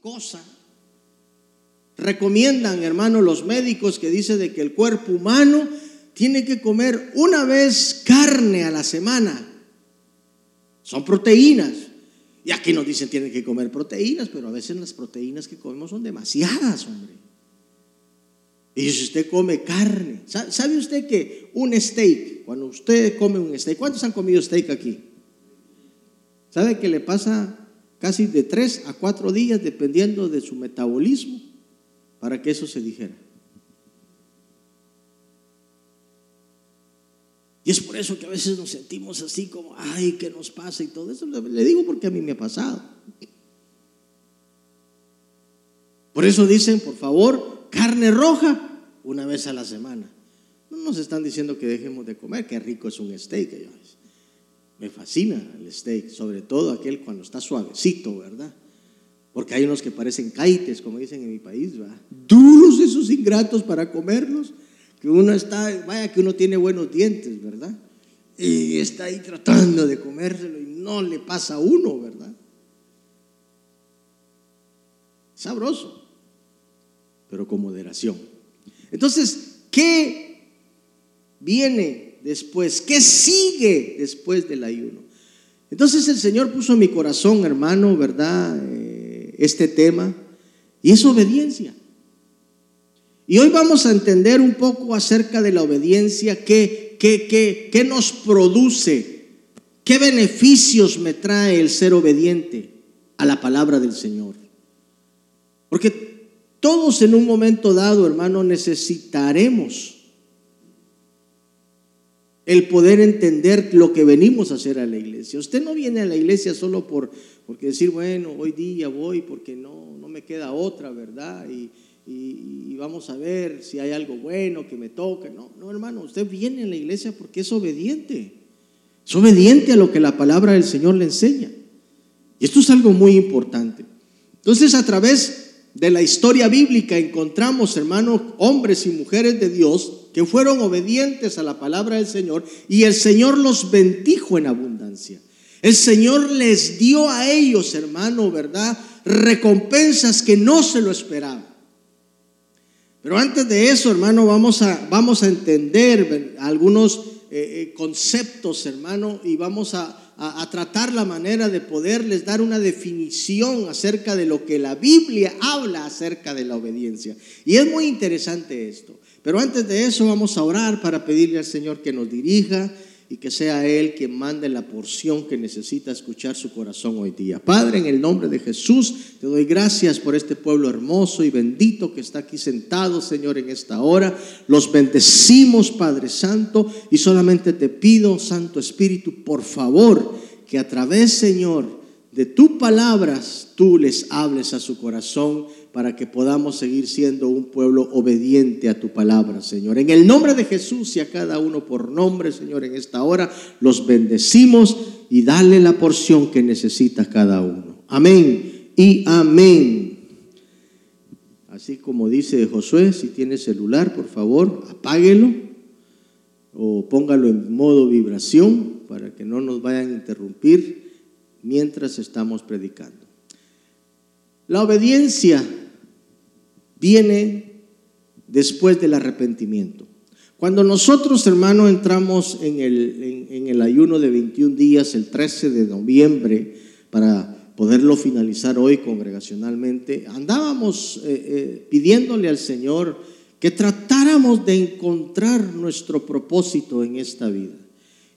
cosa. Recomiendan, hermanos, los médicos que dicen de que el cuerpo humano tiene que comer una vez carne a la semana. Son proteínas. Y aquí nos dicen tienen que comer proteínas, pero a veces las proteínas que comemos son demasiadas, hombre. Y si usted come carne, ¿sabe usted que un steak, cuando usted come un steak, ¿cuántos han comido steak aquí? ¿Sabe que le pasa casi de tres a cuatro días dependiendo de su metabolismo para que eso se dijera? Y es por eso que a veces nos sentimos así como, ay, ¿qué nos pasa? Y todo eso le digo porque a mí me ha pasado. Por eso dicen, por favor, carne roja una vez a la semana. No nos están diciendo que dejemos de comer, qué rico es un steak. Me fascina el steak, sobre todo aquel cuando está suavecito, ¿verdad? Porque hay unos que parecen caites, como dicen en mi país, ¿verdad? Duros esos ingratos para comerlos que uno está, vaya que uno tiene buenos dientes, ¿verdad? Y está ahí tratando de comérselo y no le pasa a uno, ¿verdad? Sabroso, pero con moderación. Entonces, ¿qué viene después? ¿Qué sigue después del ayuno? Entonces el Señor puso en mi corazón, hermano, ¿verdad? Eh, este tema, y es obediencia. Y hoy vamos a entender un poco acerca de la obediencia, qué, qué, qué, nos produce, qué beneficios me trae el ser obediente a la palabra del Señor. Porque todos en un momento dado, hermano, necesitaremos el poder entender lo que venimos a hacer a la iglesia. Usted no viene a la iglesia solo por porque decir, bueno, hoy día voy porque no, no me queda otra, ¿verdad? Y, y, vamos a ver si hay algo bueno que me toque. No, no, hermano, usted viene a la iglesia porque es obediente. Es obediente a lo que la palabra del Señor le enseña. Y esto es algo muy importante. Entonces, a través de la historia bíblica encontramos, hermanos, hombres y mujeres de Dios que fueron obedientes a la palabra del Señor y el Señor los bendijo en abundancia. El Señor les dio a ellos, hermano, ¿verdad? Recompensas que no se lo esperaban. Pero antes de eso, hermano, vamos a, vamos a entender algunos eh, eh, conceptos, hermano, y vamos a, tratar la manera de poderles dar una definición acerca de lo que la Biblia habla acerca de la obediencia. Y es muy interesante esto. Pero antes de eso vamos a orar para pedirle al Señor que nos dirija y que sea Él quien mande la porción que necesita escuchar su corazón hoy día. Padre, en el nombre de Jesús, te doy gracias por este pueblo hermoso y bendito que está aquí sentado, Señor, en esta hora. Los bendecimos, Padre Santo, y solamente te pido, Santo Espíritu, por favor, que a través, Señor, de tus palabras, tú les hables a su corazón para que podamos seguir siendo un pueblo obediente a tu palabra, Señor. En el nombre de Jesús y a cada uno por nombre, Señor, en esta hora los bendecimos y dale la porción que necesita cada uno. Amén y amén. Así como dice Josué, si tiene celular, por favor, apáguelo o póngalo en modo vibración para que no nos vayan a interrumpir mientras estamos predicando. La obediencia viene después del arrepentimiento. Cuando nosotros, hermano, entramos en el, en, el, ayuno de 21 días, el 13 de noviembre, para poderlo finalizar hoy congregacionalmente, andábamos eh, eh, pidiéndole al Señor que tratáramos de encontrar nuestro propósito en esta vida.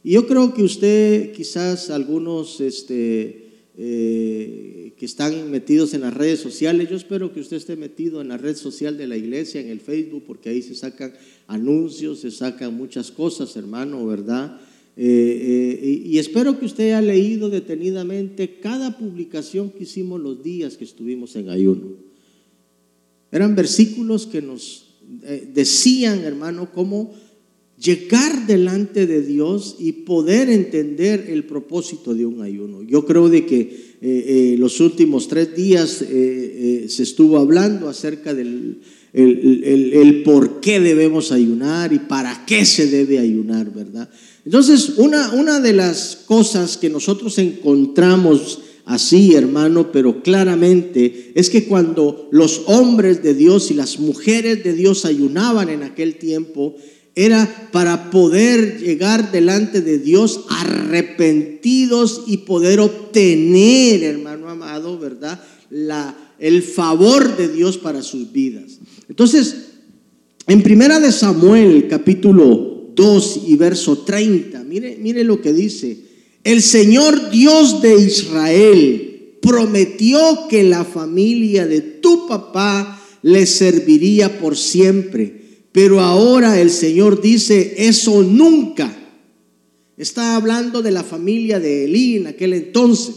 Y yo creo que usted, quizás algunos, este, eh, que están metidos en las redes sociales. Yo espero que usted esté metido en la red social de la iglesia, en el Facebook, porque ahí se sacan anuncios, se sacan muchas cosas, hermano, ¿verdad? Eh, eh, y, espero que usted haya leído detenidamente cada publicación que hicimos los días que estuvimos en ayuno. Eran versículos que nos decían, hermano, cómo llegar delante de Dios y poder entender el propósito de un ayuno. Yo creo de que eh, eh, los últimos tres días eh, se estuvo hablando acerca del el, por qué debemos ayunar y para qué se debe ayunar, ¿verdad? Entonces, una, una de las cosas que nosotros encontramos así, hermano, pero claramente es que cuando los hombres de Dios y las mujeres de Dios ayunaban en aquel tiempo, era para poder llegar delante de Dios arrepentidos y poder obtener, hermano amado, ¿verdad? La, el favor de Dios para sus vidas. Entonces, en Primera de Samuel, capítulo 2 y verso 30, mire, mire lo que dice. El Señor Dios de Israel prometió que la familia de tu papá le serviría por siempre pero ahora el Señor dice, eso nunca. Está hablando de la familia de Elí en aquel entonces.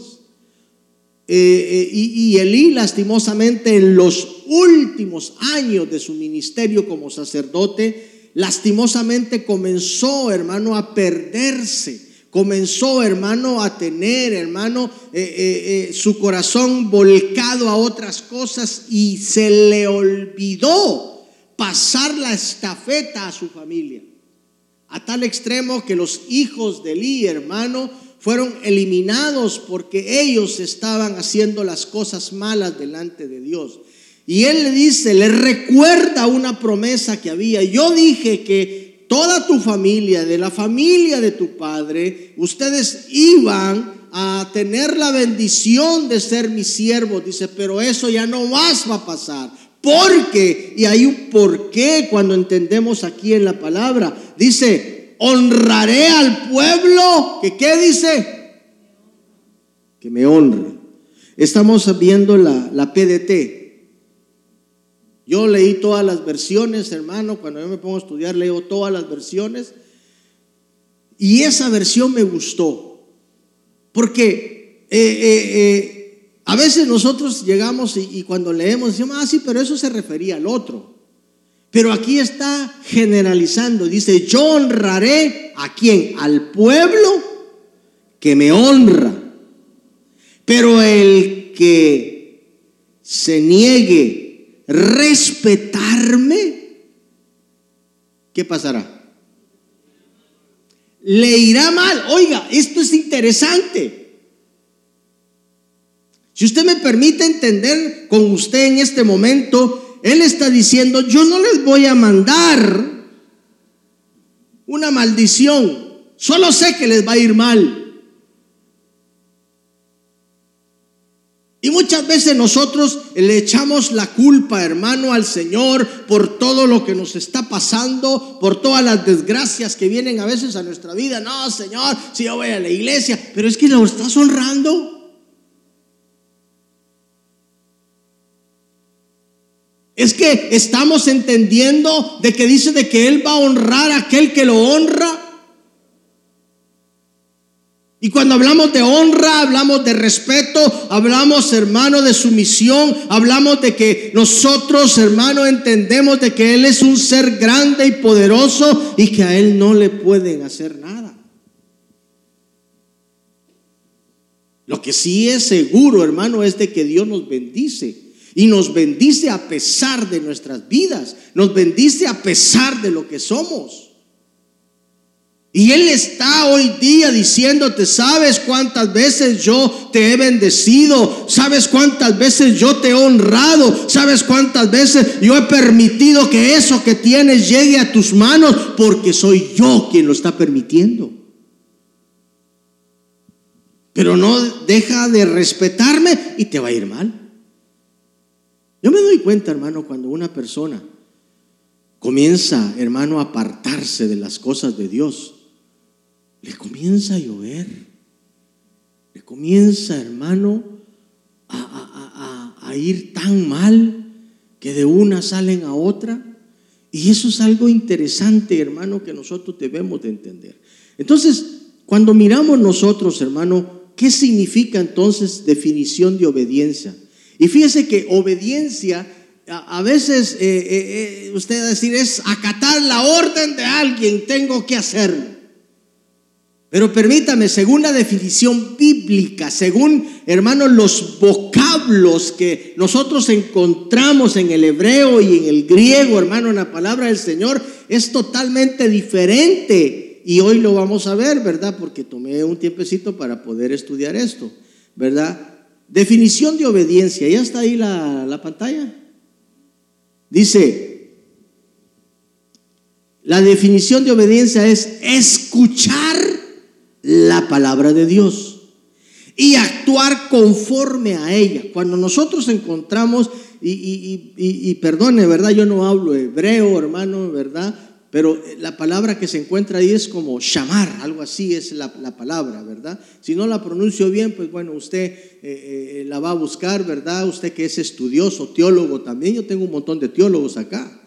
Eh, eh, y, Elí lastimosamente en los últimos años de su ministerio como sacerdote, lastimosamente comenzó, hermano, a perderse. Comenzó, hermano, a tener, hermano, eh, su corazón volcado a otras cosas y se le olvidó pasar la estafeta a su familia. A tal extremo que los hijos de Eli, hermano, fueron eliminados porque ellos estaban haciendo las cosas malas delante de Dios. Y él le dice, le recuerda una promesa que había. Yo dije que toda tu familia, de la familia de tu padre, ustedes iban a tener la bendición de ser mis siervos. Dice, pero eso ya no más va a pasar. Porque, y hay un porqué cuando entendemos aquí en la palabra. Dice, honraré al pueblo que, ¿qué dice? Que me honre. Estamos viendo la, la PDT. Yo leí todas las versiones, hermano. Cuando yo me pongo a estudiar, leo todas las versiones. Y esa versión me gustó. Porque eh, eh, eh, a veces nosotros llegamos y, cuando leemos decimos, ah, sí, pero eso se refería al otro. Pero aquí está generalizando. Dice, yo honraré a quién? Al pueblo que me honra. Pero el que se niegue respetarme, ¿qué pasará? Le irá mal. Oiga, esto es interesante. Si usted me permite entender con usted en este momento, Él está diciendo, yo no les voy a mandar una maldición, solo sé que les va a ir mal. Y muchas veces nosotros le echamos la culpa, hermano, al Señor por todo lo que nos está pasando, por todas las desgracias que vienen a veces a nuestra vida. No, Señor, si yo voy a la iglesia, pero es que lo estás honrando. Es que estamos entendiendo de que dice de que Él va a honrar a aquel que lo honra. Y cuando hablamos de honra, hablamos de respeto, hablamos, hermano, de sumisión, hablamos de que nosotros, hermano, entendemos de que Él es un ser grande y poderoso y que a Él no le pueden hacer nada. Lo que sí es seguro, hermano, es de que Dios nos bendice y nos bendice a pesar de nuestras vidas, nos bendice a pesar de lo que somos. Y Él está hoy día diciéndote, ¿sabes cuántas veces yo te he bendecido? ¿Sabes cuántas veces yo te he honrado? ¿Sabes cuántas veces yo he permitido que eso que tienes llegue a tus manos? Porque soy yo quien lo está permitiendo. Pero no deja de respetarme y te va a ir mal. Yo me doy cuenta, hermano, cuando una persona comienza, hermano, a apartarse de las cosas de Dios, le comienza a llover, le comienza, hermano, a, a ir tan mal que de una salen a otra. Y eso es algo interesante, hermano, que nosotros debemos de entender. Entonces, cuando miramos nosotros, hermano, ¿qué significa entonces definición de obediencia? Y fíjese que obediencia, a, veces eh, eh, eh, usted decir, es acatar la orden de alguien, tengo que hacerlo. Pero permítame, según la definición bíblica, según, hermanos, los vocablos que nosotros encontramos en el hebreo y en el griego, hermano, en la palabra del Señor, es totalmente diferente. Y hoy lo vamos a ver, ¿verdad? Porque tomé un tiempecito para poder estudiar esto, ¿verdad? Definición de obediencia, ¿ya está ahí la, la pantalla? Dice, la definición de obediencia es escuchar la palabra de Dios y actuar conforme a ella. Cuando nosotros encontramos, y, perdone, ¿verdad? Yo no hablo hebreo, hermano, ¿verdad? Pero la palabra que se encuentra ahí es como llamar, algo así es la, palabra, ¿verdad? Si no la pronuncio bien, pues bueno, usted eh, eh, la va a buscar, ¿verdad? Usted que es estudioso, teólogo también, yo tengo un montón de teólogos acá.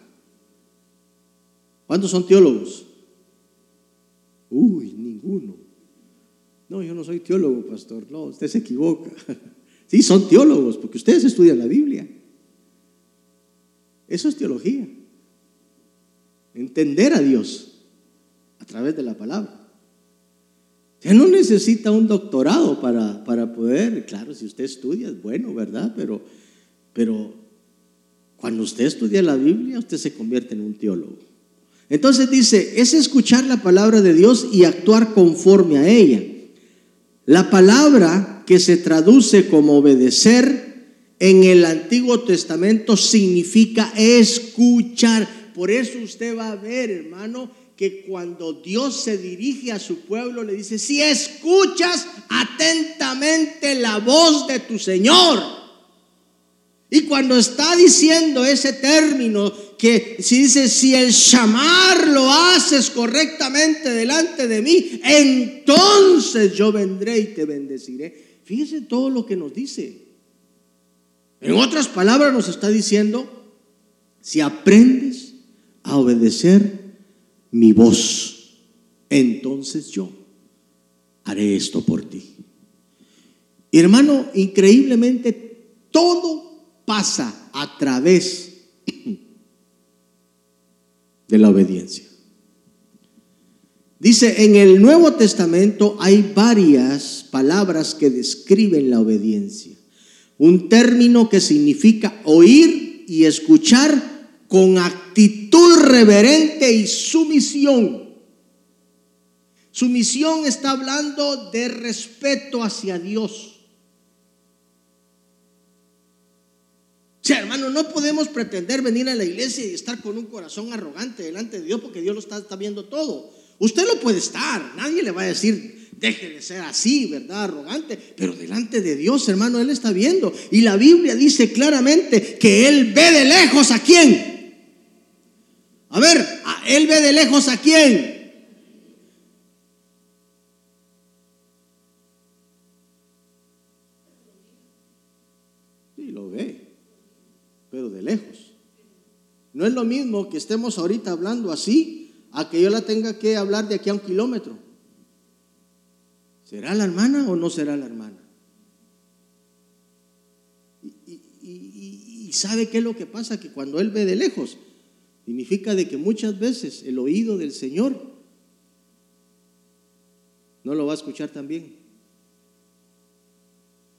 ¿Cuántos son teólogos? Uy, ninguno. No, yo no soy teólogo, pastor. No, usted se equivoca. Sí, son teólogos, porque ustedes estudian la Biblia. Eso es teología. Entender a Dios a través de la palabra. Ya no necesita un doctorado para, para poder, claro, si usted estudia es bueno, ¿verdad? Pero, pero cuando usted estudia la Biblia, usted se convierte en un teólogo. Entonces dice, es escuchar la palabra de Dios y actuar conforme a ella. La palabra que se traduce como obedecer en el Antiguo Testamento significa escuchar. Por eso usted va a ver, hermano, que cuando Dios se dirige a su pueblo le dice, si escuchas atentamente la voz de tu Señor, y cuando está diciendo ese término, que si dice, si el llamar lo haces correctamente delante de mí, entonces yo vendré y te bendeciré. Fíjese todo lo que nos dice. En otras palabras nos está diciendo, si aprendes a obedecer mi voz, entonces yo haré esto por ti. Hermano, increíblemente todo pasa a través de la obediencia. Dice, en el Nuevo Testamento hay varias palabras que describen la obediencia. Un término que significa oír y escuchar con actitud reverente y sumisión. Sumisión está hablando de respeto hacia Dios. O sea, hermano, no podemos pretender venir a la iglesia y estar con un corazón arrogante delante de Dios porque Dios lo está, viendo todo. Usted lo puede estar, nadie le va a decir, deje de ser así, ¿verdad? Arrogante, pero delante de Dios, hermano, Él está viendo. Y la Biblia dice claramente que Él ve de lejos a quién. A ver, Él ve de lejos a quién. pero de lejos. No es lo mismo que estemos ahorita hablando así a que yo la tenga que hablar de aquí a un kilómetro. ¿Será la hermana o no será la hermana? Y, sabe qué es lo que pasa, que cuando Él ve de lejos, significa de que muchas veces el oído del Señor no lo va a escuchar también.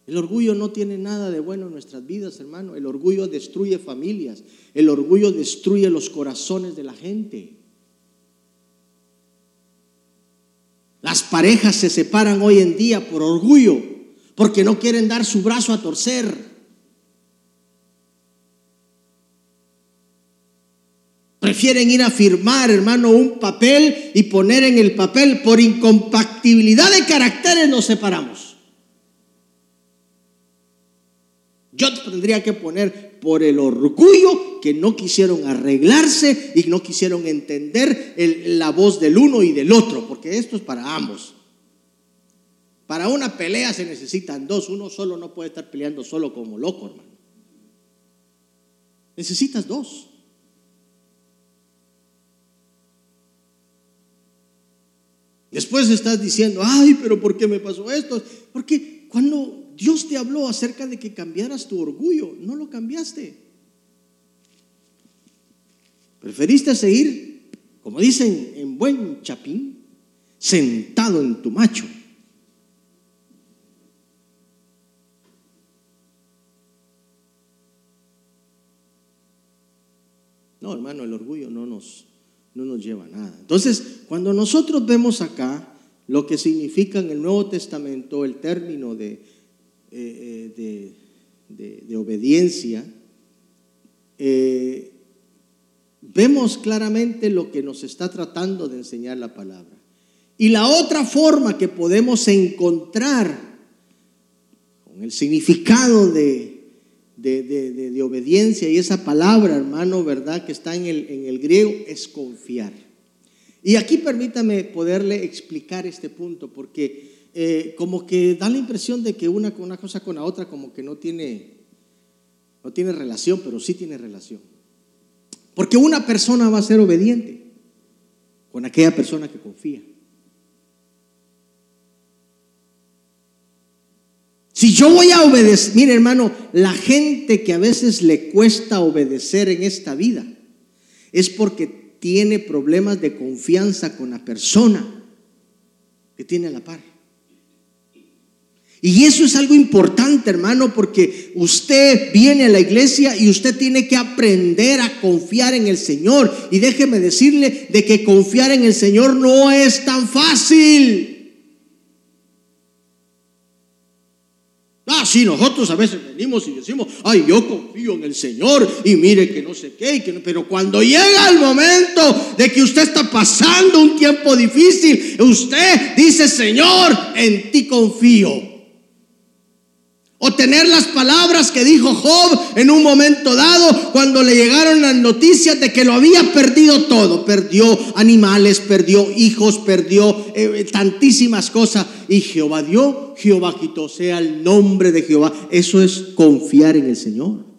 El orgullo no tiene nada de bueno en nuestras vidas, hermano. El orgullo destruye familias. El orgullo destruye los corazones de la gente. Las parejas se separan hoy en día por orgullo, porque no quieren dar su brazo a torcer. Prefieren ir a firmar, hermano, un papel y poner en el papel por incompatibilidad de caracteres nos separamos. Yo tendría que poner por el orgullo que no quisieron arreglarse y no quisieron entender la voz del uno y del otro, porque esto es para ambos. Para una pelea se necesitan dos, uno solo no puede estar peleando solo como loco, hermano. Necesitas dos. Después estás diciendo, ay, pero ¿por qué me pasó esto? Porque cuando Dios te habló acerca de que cambiaras tu orgullo, no lo cambiaste. Preferiste seguir, como dicen en buen chapín, sentado en tu macho. No, hermano, el orgullo no nos, no nos lleva a nada. Entonces, cuando nosotros vemos acá lo que significa en el Nuevo Testamento el término de eh, eh, de, obediencia, eh, vemos claramente lo que nos está tratando de enseñar la palabra. Y la otra forma que podemos encontrar con el significado de, de, obediencia y esa palabra, hermano, ¿verdad? Que está en el, en el griego, es confiar. Y aquí permítame poderle explicar este punto, porque eh, como que da la impresión de que una, una cosa con la otra como que no tiene, no tiene relación, pero sí tiene relación. Porque una persona va a ser obediente con aquella persona que confía. Si yo voy a obedecer, mire hermano, la gente que a veces le cuesta obedecer en esta vida es porque tiene problemas de confianza con la persona que tiene a la par. Y eso es algo importante, hermano, porque usted viene a la iglesia y usted tiene que aprender a confiar en el Señor. Y déjeme decirle de que confiar en el Señor no es tan fácil. Ah, sí, nosotros a veces venimos y decimos, ay, yo confío en el Señor y mire que no sé qué, pero cuando llega el momento de que usted está pasando un tiempo difícil, usted dice, Señor, en ti confío. O tener las palabras que dijo Job en un momento dado cuando le llegaron las noticias de que lo había perdido todo. Perdió animales, perdió hijos, perdió eh, eh, tantísimas cosas. Y Jehová dio, Jehová quitó, sea el nombre de Jehová. Eso es confiar en el Señor.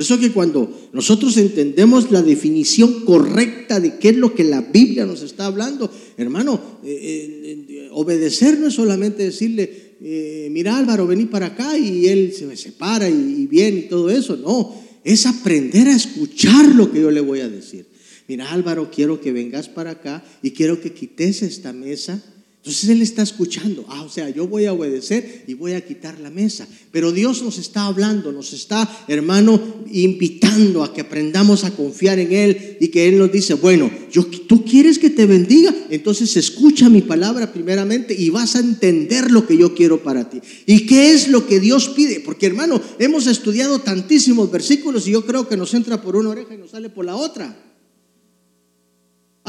Por eso que cuando nosotros entendemos la definición correcta de qué es lo que la Biblia nos está hablando, hermano, eh, eh, obedecer no es solamente decirle, eh, mira Álvaro, vení para acá y él se me separa y, y viene y todo eso, no, es aprender a escuchar lo que yo le voy a decir. Mira Álvaro, quiero que vengas para acá y quiero que quites esta mesa entonces Él está escuchando. Ah, o sea, yo voy a obedecer y voy a quitar la mesa. Pero Dios nos está hablando, nos está, hermano, invitando a que aprendamos a confiar en Él y que Él nos dice, bueno, yo, tú quieres que te bendiga, entonces escucha mi palabra primeramente y vas a entender lo que yo quiero para ti. ¿Y qué es lo que Dios pide? Porque, hermano, hemos estudiado tantísimos versículos y yo creo que nos entra por una oreja y nos sale por la otra.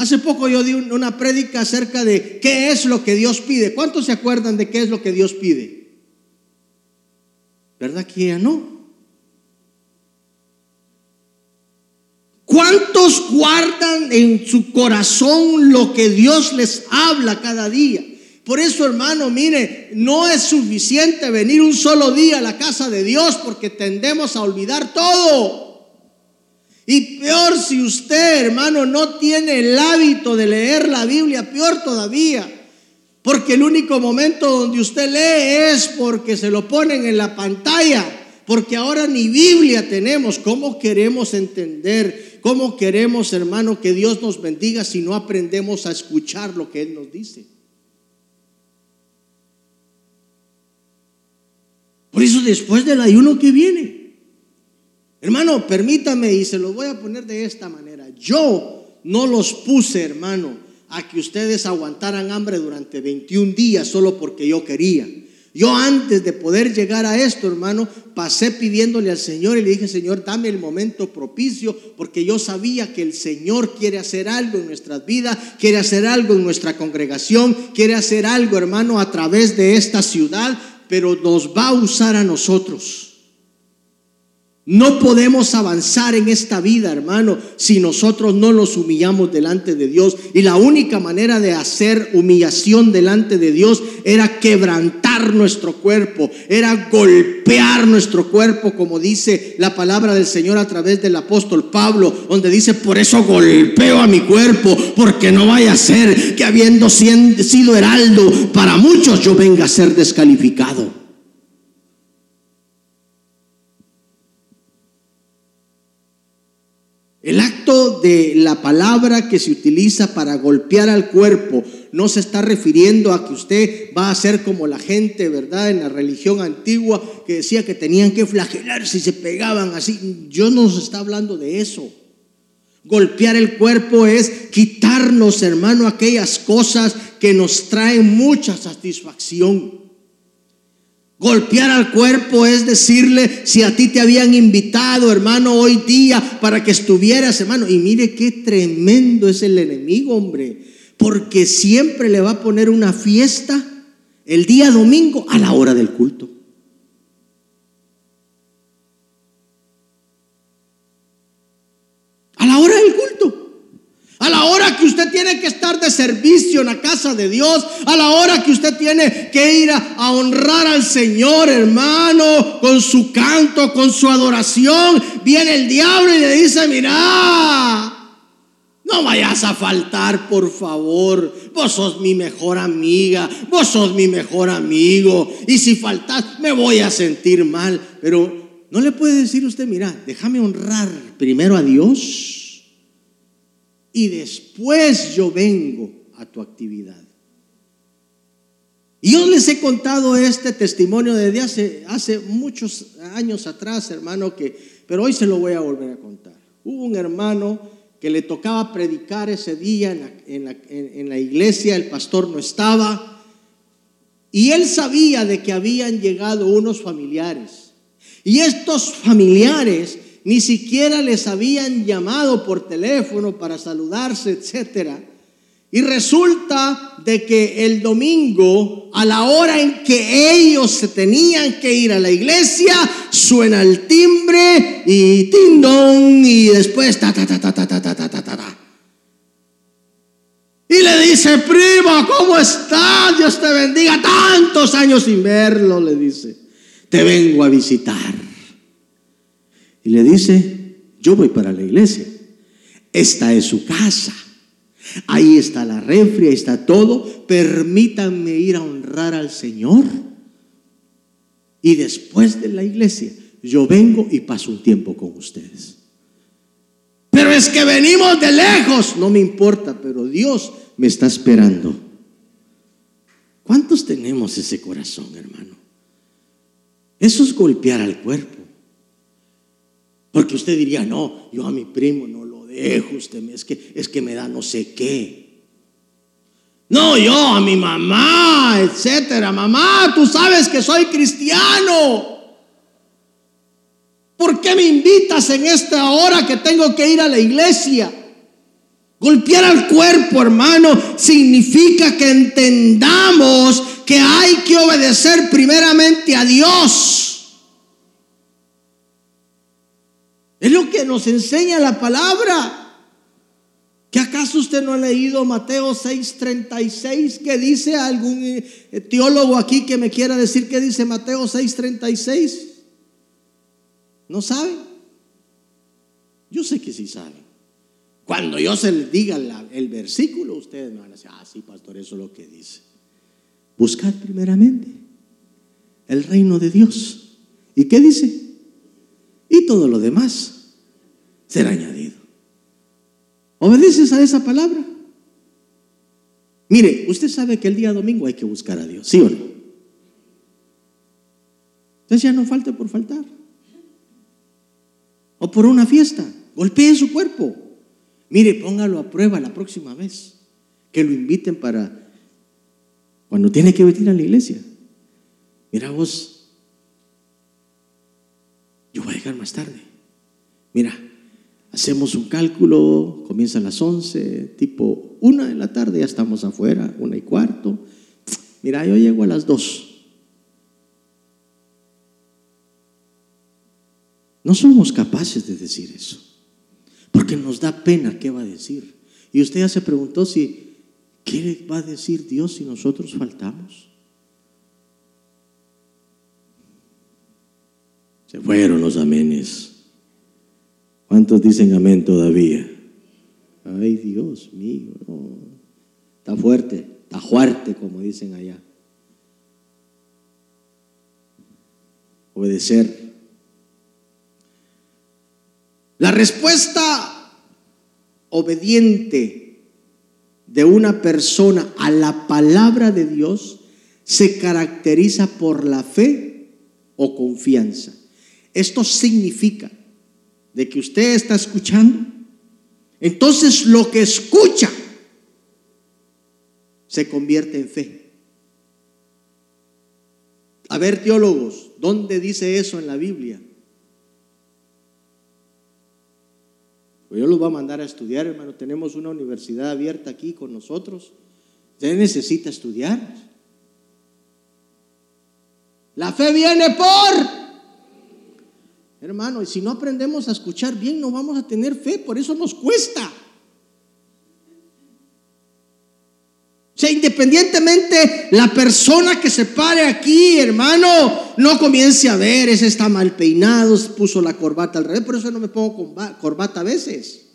Hace poco yo di una prédica acerca de qué es lo que Dios pide. ¿Cuántos se acuerdan de qué es lo que Dios pide? ¿Verdad que ya no? ¿Cuántos guardan en su corazón lo que Dios les habla cada día? Por eso, hermano, mire, no es suficiente venir un solo día a la casa de Dios porque tendemos a olvidar todo. Y peor si usted, hermano, no tiene el hábito de leer la Biblia, peor todavía. Porque el único momento donde usted lee es porque se lo ponen en la pantalla. Porque ahora ni Biblia tenemos. ¿Cómo queremos entender? ¿Cómo queremos, hermano, que Dios nos bendiga si no aprendemos a escuchar lo que Él nos dice? Por eso después del ayuno que viene, Hermano, permítame y se los voy a poner de esta manera. Yo no los puse, hermano, a que ustedes aguantaran hambre durante 21 días solo porque yo quería. Yo antes de poder llegar a esto, hermano, pasé pidiéndole al Señor y le dije, Señor, dame el momento propicio, porque yo sabía que el Señor quiere hacer algo en nuestras vidas, quiere hacer algo en nuestra congregación, quiere hacer algo, hermano, a través de esta ciudad, pero nos va a usar a nosotros. No podemos avanzar en esta vida, hermano, si nosotros no nos humillamos delante de Dios. Y la única manera de hacer humillación delante de Dios era quebrantar nuestro cuerpo, era golpear nuestro cuerpo, como dice la palabra del Señor a través del apóstol Pablo, donde dice, por eso golpeo a mi cuerpo, porque no vaya a ser que habiendo sido heraldo para muchos yo venga a ser descalificado. El acto de la palabra que se utiliza para golpear al cuerpo no se está refiriendo a que usted va a ser como la gente, ¿verdad? En la religión antigua que decía que tenían que flagelarse y se pegaban así. Yo no se está hablando de eso. Golpear el cuerpo es quitarnos, hermano, aquellas cosas que nos traen mucha satisfacción. Golpear al cuerpo es decirle, si a ti te habían invitado, hermano, hoy día para que estuvieras, hermano. Y mire qué tremendo es el enemigo, hombre. Porque siempre le va a poner una fiesta el día domingo a la hora del culto. A la hora que usted tiene que estar de servicio en la casa de Dios. A la hora que usted tiene que ir a, honrar al Señor, hermano, con su canto, con su adoración. Viene el diablo y le dice, mira, no vayas a faltar, por favor. Vos sos mi mejor amiga, vos sos mi mejor amigo. Y si faltas, me voy a sentir mal. Pero no le puede decir usted, mira, déjame honrar primero a Dios y después yo vengo a tu actividad. Y yo les he contado este testimonio desde hace, hace muchos años atrás, hermano, que, pero hoy se lo voy a volver a contar. Hubo un hermano que le tocaba predicar ese día en la, en la iglesia, el pastor no estaba, y él sabía de que habían llegado unos familiares. Y estos familiares ni siquiera les habían llamado por teléfono para saludarse, etcétera. Y resulta de que el domingo, a la hora en que ellos se tenían que ir a la iglesia, suena el timbre y tindón y después ta ta ta ta ta ta ta ta ta ta. Y le dice, primo, ¿cómo estás? Dios te bendiga. Tantos años sin verlo, le dice. Te vengo a visitar. Y le dice, yo voy para la iglesia. Esta es su casa. Ahí está la refri, ahí está todo. Permítanme ir a honrar al Señor. Y después de la iglesia, yo vengo y paso un tiempo con ustedes. Pero es que venimos de lejos. No me importa, pero Dios me está esperando. ¿Cuántos tenemos ese corazón, hermano? Eso es golpear al cuerpo. Porque usted diría, no, yo a mi primo no lo dejo, usted es que, es que me da no sé qué. No, yo a mi mamá, etcétera. Mamá, tú sabes que soy cristiano. ¿Por qué me invitas en esta hora que tengo que ir a la iglesia? Golpear al cuerpo, hermano, significa que entendamos que hay que obedecer primeramente a Dios. Es lo que nos enseña la palabra. ¿Que acaso usted no ha leído Mateo 6:36 que dice algún eh, teólogo aquí que me quiera decir qué dice Mateo 6:36? ¿No sabe? Yo sé que sí sabe. Cuando yo se les diga el versículo, ustedes me van a decir, ah, sí, pastor, eso es lo que dice. Buscar primeramente el reino de Dios. ¿Y qué dice? Y todo lo demás será añadido. ¿Obedeces a esa palabra? Mire, usted sabe que el día domingo hay que buscar a Dios, ¿sí o no? Entonces ya no falte por faltar. O por una fiesta. Golpee su cuerpo. Mire, póngalo a prueba la próxima vez. Que lo inviten para cuando tiene que venir a la iglesia. Mira vos, más tarde. Mira, Hacemos un cálculo, comienza a las 11, tipo una de la tarde, ya estamos afuera, una y cuarto. Mira, yo llego a las 2. No somos capaces de decir eso, porque nos da pena qué va a decir. Y usted ya se preguntó si, ¿qué va a decir Dios si nosotros faltamos? Se fueron los amenes. ¿Cuántos dicen amén todavía? Ay, Dios mío, Está fuerte, está fuerte, como dicen allá. Obedecer. La respuesta obediente de una persona a la palabra de Dios se caracteriza por la fe o confianza. Esto significa de que usted está escuchando, entonces lo que escucha se convierte en fe. A ver, teólogos, ¿dónde dice eso en la Biblia? Pues yo los voy a mandar a estudiar, hermano. Tenemos una universidad abierta aquí con nosotros. Usted necesita estudiar. La fe viene por... Hermano, y si no aprendemos a escuchar bien, no vamos a tener fe, por eso nos cuesta. O sea, independientemente la persona que se pare aquí, hermano, no comience a ver, ese está mal peinado, puso la corbata al revés, por eso no me pongo corbata a veces,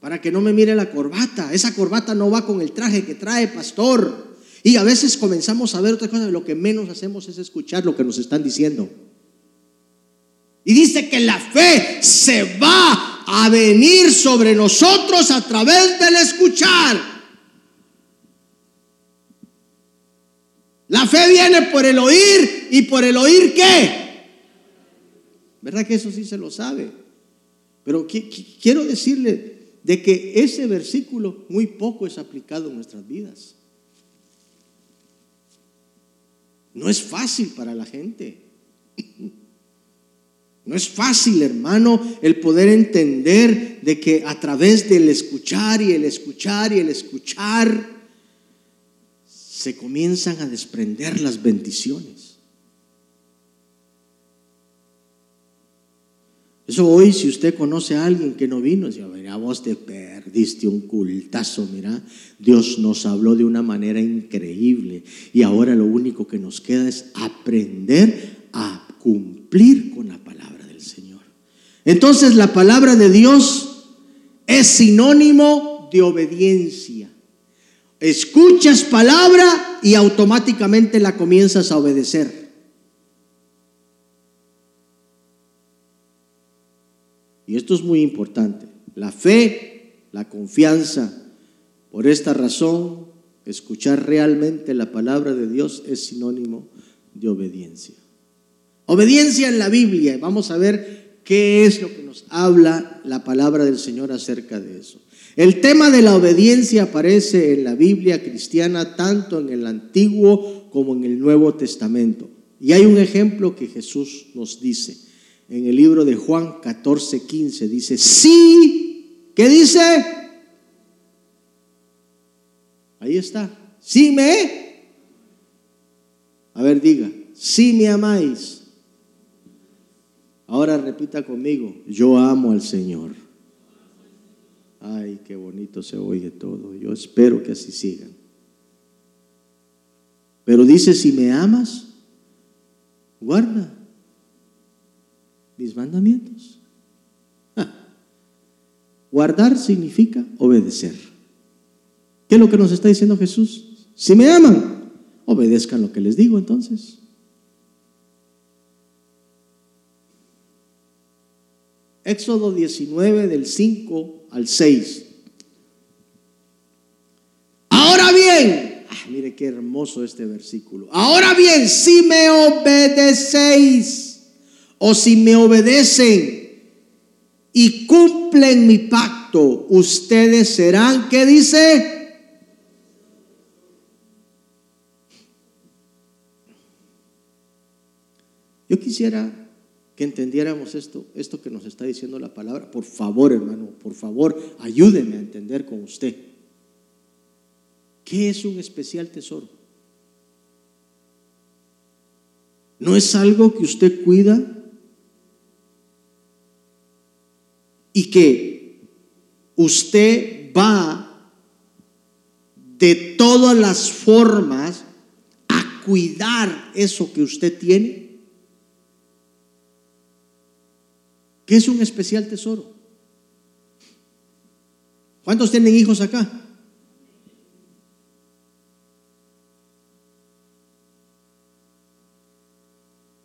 para que no me mire la corbata. Esa corbata no va con el traje que trae, pastor. Y a veces comenzamos a ver otra cosa, lo que menos hacemos es escuchar lo que nos están diciendo. Y dice que la fe se va a venir sobre nosotros a través del escuchar. La fe viene por el oír y por el oír qué. ¿Verdad que eso sí se lo sabe? Pero quiero decirle de que ese versículo muy poco es aplicado en nuestras vidas. No es fácil para la gente. No es fácil, hermano, el poder entender de que a través del escuchar y el escuchar y el escuchar, se comienzan a desprender las bendiciones. Eso hoy, si usted conoce a alguien que no vino, dice, mira, vos te perdiste un cultazo, mira, Dios nos habló de una manera increíble y ahora lo único que nos queda es aprender a cumplir con la. Entonces la palabra de Dios es sinónimo de obediencia. Escuchas palabra y automáticamente la comienzas a obedecer. Y esto es muy importante. La fe, la confianza. Por esta razón, escuchar realmente la palabra de Dios es sinónimo de obediencia. Obediencia en la Biblia. Vamos a ver qué es lo que nos habla la palabra del Señor acerca de eso. El tema de la obediencia aparece en la Biblia cristiana tanto en el Antiguo como en el Nuevo Testamento. Y hay un ejemplo que Jesús nos dice. En el libro de Juan 14, 15 dice, sí, ¿qué dice? Ahí está, sí me. A ver, diga, sí me amáis. Ahora repita conmigo, yo amo al Señor. Ay, qué bonito se oye todo. Yo espero que así sigan. Pero dice, si me amas, guarda mis mandamientos. Ah. Guardar significa obedecer. ¿Qué es lo que nos está diciendo Jesús? Si me aman, obedezcan lo que les digo entonces. Éxodo 19 del 5 al 6. Ahora bien, ah, mire qué hermoso este versículo. Ahora bien, si me obedecéis o si me obedecen y cumplen mi pacto, ustedes serán, ¿qué dice? Yo quisiera que entendiéramos esto, esto que nos está diciendo la palabra. Por favor, hermano, por favor, ayúdeme a entender con usted. ¿Qué es un especial tesoro? ¿No es algo que usted cuida y que usted va de todas las formas a cuidar eso que usted tiene? ¿Qué es un especial tesoro? ¿Cuántos tienen hijos acá?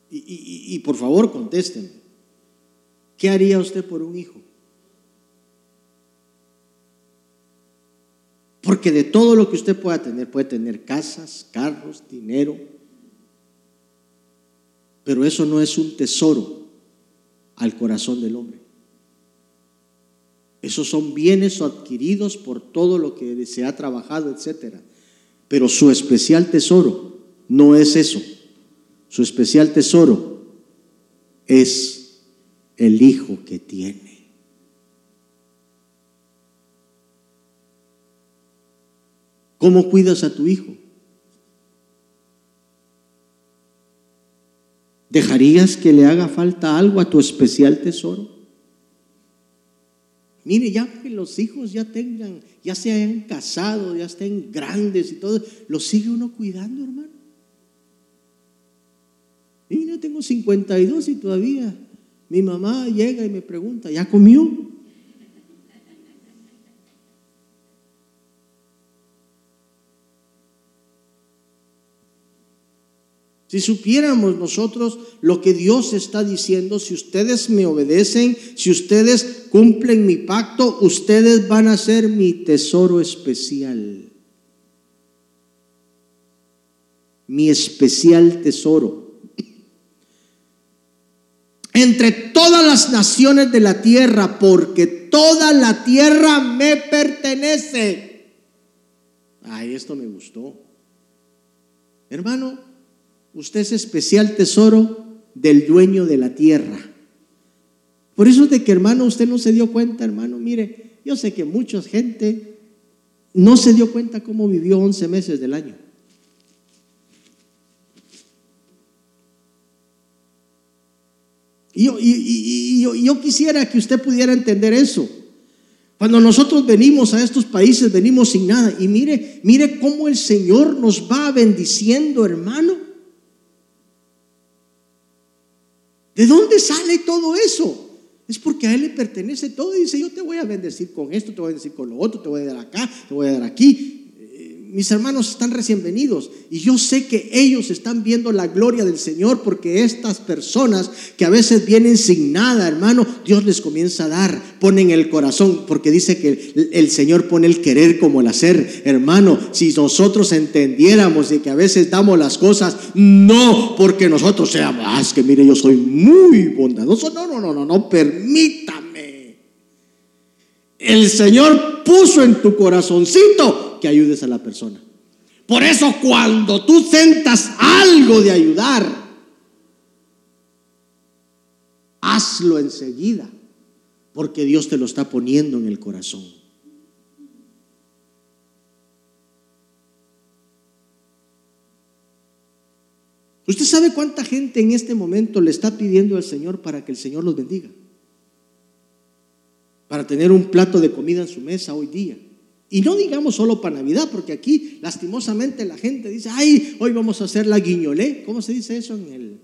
Y, por favor contesten. ¿Qué haría usted por un hijo? Porque de todo lo que usted pueda tener, puede tener casas, carros, dinero, pero eso no es un tesoro al corazón del hombre. Esos son bienes adquiridos por todo lo que se ha trabajado, etc. Pero su especial tesoro no es eso. Su especial tesoro es el hijo que tiene. ¿Cómo cuidas a tu hijo? ¿Dejarías que le haga falta algo a tu especial tesoro? Mire, ya que los hijos ya tengan, ya se hayan casado, ya estén grandes y todo, ¿los sigue uno cuidando, hermano? Y yo tengo 52 y todavía mi mamá llega y me pregunta, ¿ya comió? Si supiéramos nosotros lo que Dios está diciendo, si ustedes me obedecen, si ustedes cumplen mi pacto, ustedes van a ser mi tesoro especial. Mi especial tesoro. Entre todas las naciones de la tierra, porque toda la tierra me pertenece. Ay, esto me gustó. Hermano, Usted es especial tesoro del dueño de la tierra. Por eso de que hermano, usted no se dio cuenta, hermano, mire, yo sé que mucha gente no se dio cuenta cómo vivió 11 meses del año. Y yo, y yo, quisiera que usted pudiera entender eso. Cuando nosotros venimos a estos países, venimos sin nada. Y mire, mire cómo el Señor nos va bendiciendo, hermano. ¿De dónde sale todo eso? Es porque a Él le pertenece todo y dice, yo te voy a bendecir con esto, te voy a bendecir con lo otro, te voy a dar acá, te voy a dar aquí mis hermanos están recién venidos y yo sé que ellos están viendo la gloria del Señor porque estas personas que a veces vienen sin nada, hermano, Dios les comienza a dar, ponen el corazón, porque dice que el, Señor pone el querer como el hacer. Hermano, si nosotros entendiéramos de que a veces damos las cosas, no porque nosotros seamos, ah, que mire, yo soy muy bondadoso, no, no, no, no, no, permítame. El Señor puso en tu corazoncito que ayudes a la persona. Por eso cuando tú sentas algo de ayudar, hazlo enseguida, porque Dios te lo está poniendo en el corazón. ¿Usted sabe cuánta gente en este momento le está pidiendo al Señor para que el Señor los bendiga? Para tener un plato de comida en su mesa hoy día. Y no digamos solo para Navidad, porque aquí lastimosamente la gente dice, ay, hoy vamos a hacer la guiñolé. ¿Cómo se dice eso en, el,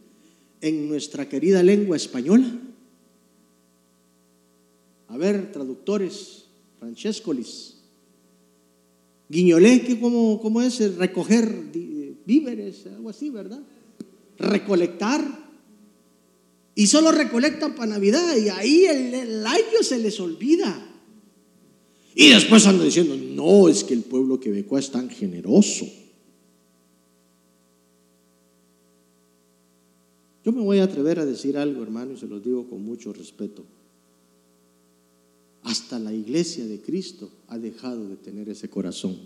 en nuestra querida lengua española? A ver, traductores, Francescolis. Guiñolé, ¿cómo, cómo es? Recoger víveres, algo así, ¿verdad? Recolectar. Y solo recolectan para Navidad y ahí el, año se les olvida. Y después anda diciendo, no, es que el pueblo quebecoa es tan generoso. Yo me voy a atrever a decir algo, hermano, y se lo digo con mucho respeto. Hasta la iglesia de Cristo ha dejado de tener ese corazón.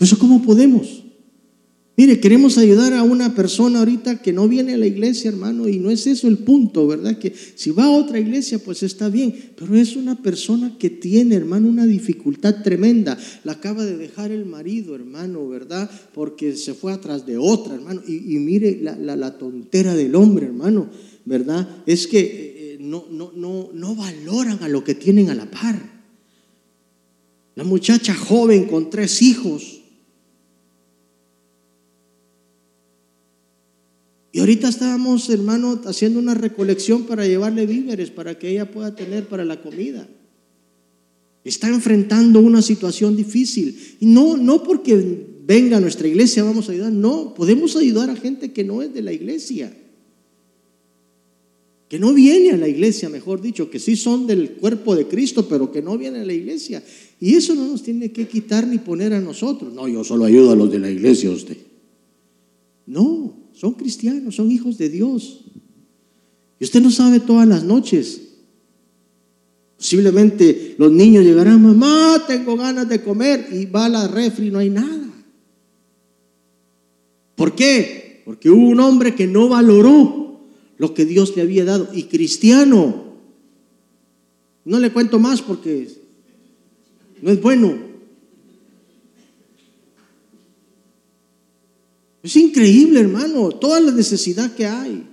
Eso ¿cómo podemos? Mire, queremos ayudar a una persona ahorita que no viene a la iglesia, hermano, y no es eso el punto, ¿verdad? Que si va a otra iglesia, pues está bien, pero es una persona que tiene, hermano, una dificultad tremenda. La acaba de dejar el marido, hermano, ¿verdad? Porque se fue atrás de otra, hermano. Y, mire la, tontera del hombre, hermano, ¿verdad? Es que eh, no, no, no, no valoran a lo que tienen a la par. La muchacha joven con tres hijos Y ahorita estábamos, hermano, haciendo una recolección para llevarle víveres para que ella pueda tener para la comida. Está enfrentando una situación difícil. Y no, no porque venga a nuestra iglesia vamos a ayudar, no, podemos ayudar a gente que no es de la iglesia. Que no viene a la iglesia, mejor dicho, que sí son del cuerpo de Cristo, pero que no viene a la iglesia. Y eso no nos tiene que quitar ni poner a nosotros. No, yo solo ayudo a los de la iglesia, usted. No, son cristianos, son hijos de Dios. Y usted no sabe todas las noches. Posiblemente los niños llegarán, mamá, tengo ganas de comer, y va a la refri y no hay nada. ¿Por qué? Porque hubo un hombre que no valoró lo que Dios le había dado. Y cristiano, no le cuento más porque no es bueno. Es increíble, hermano, toda la necesidad que hay.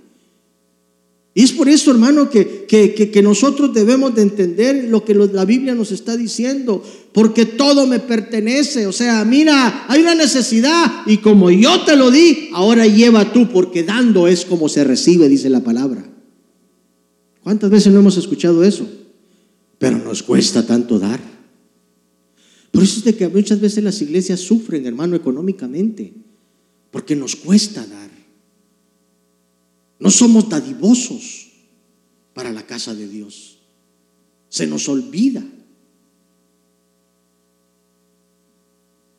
Y es por eso, hermano, que, que, nosotros debemos de entender lo que la Biblia nos está diciendo, porque todo me pertenece. O sea, mira, hay una necesidad y como yo te lo di, ahora lleva tú, porque dando es como se recibe, dice la palabra. ¿Cuántas veces no hemos escuchado eso? Pero nos cuesta tanto dar. Por eso es de que muchas veces las iglesias sufren, hermano, económicamente, porque nos cuesta dar. No somos dadivosos para la casa de Dios. Se nos olvida.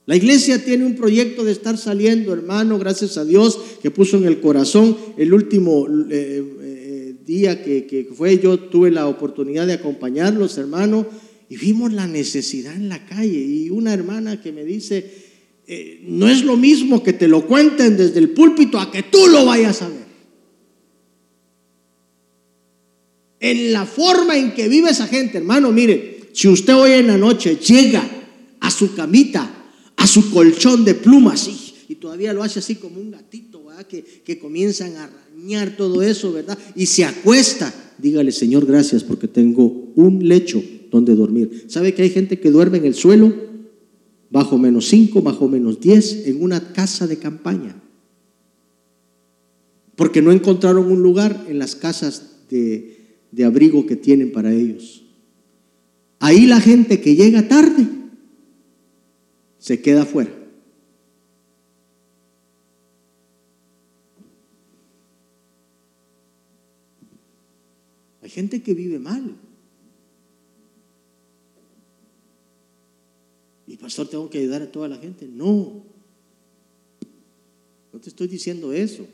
La iglesia tiene un proyecto de estar saliendo, hermano, gracias a Dios que puso en el corazón el último eh, eh, día que, fue. Yo tuve la oportunidad de acompañarlos, hermano, y vimos la necesidad en la calle. Y una hermana que me dice, eh, no es lo mismo que te lo cuenten desde el púlpito a que tú lo vayas a ver. en la forma en que vive esa gente, hermano, mire, si usted hoy en la noche llega a su camita, a su colchón de plumas, y, y todavía lo hace así como un gatito, ¿verdad? Que, que comienzan a arañar todo eso, ¿verdad? Y se acuesta, dígale, Señor, gracias porque tengo un lecho donde dormir. ¿Sabe que hay gente que duerme en el suelo, bajo menos 5, bajo menos 10, en una casa de campaña? Porque no encontraron un lugar en las casas de, abrigo que tienen para ellos. Ahí la gente que llega tarde se queda afuera. Hay gente que vive mal. Pastor, tengo que ayudar a toda la gente. No. No te estoy diciendo eso.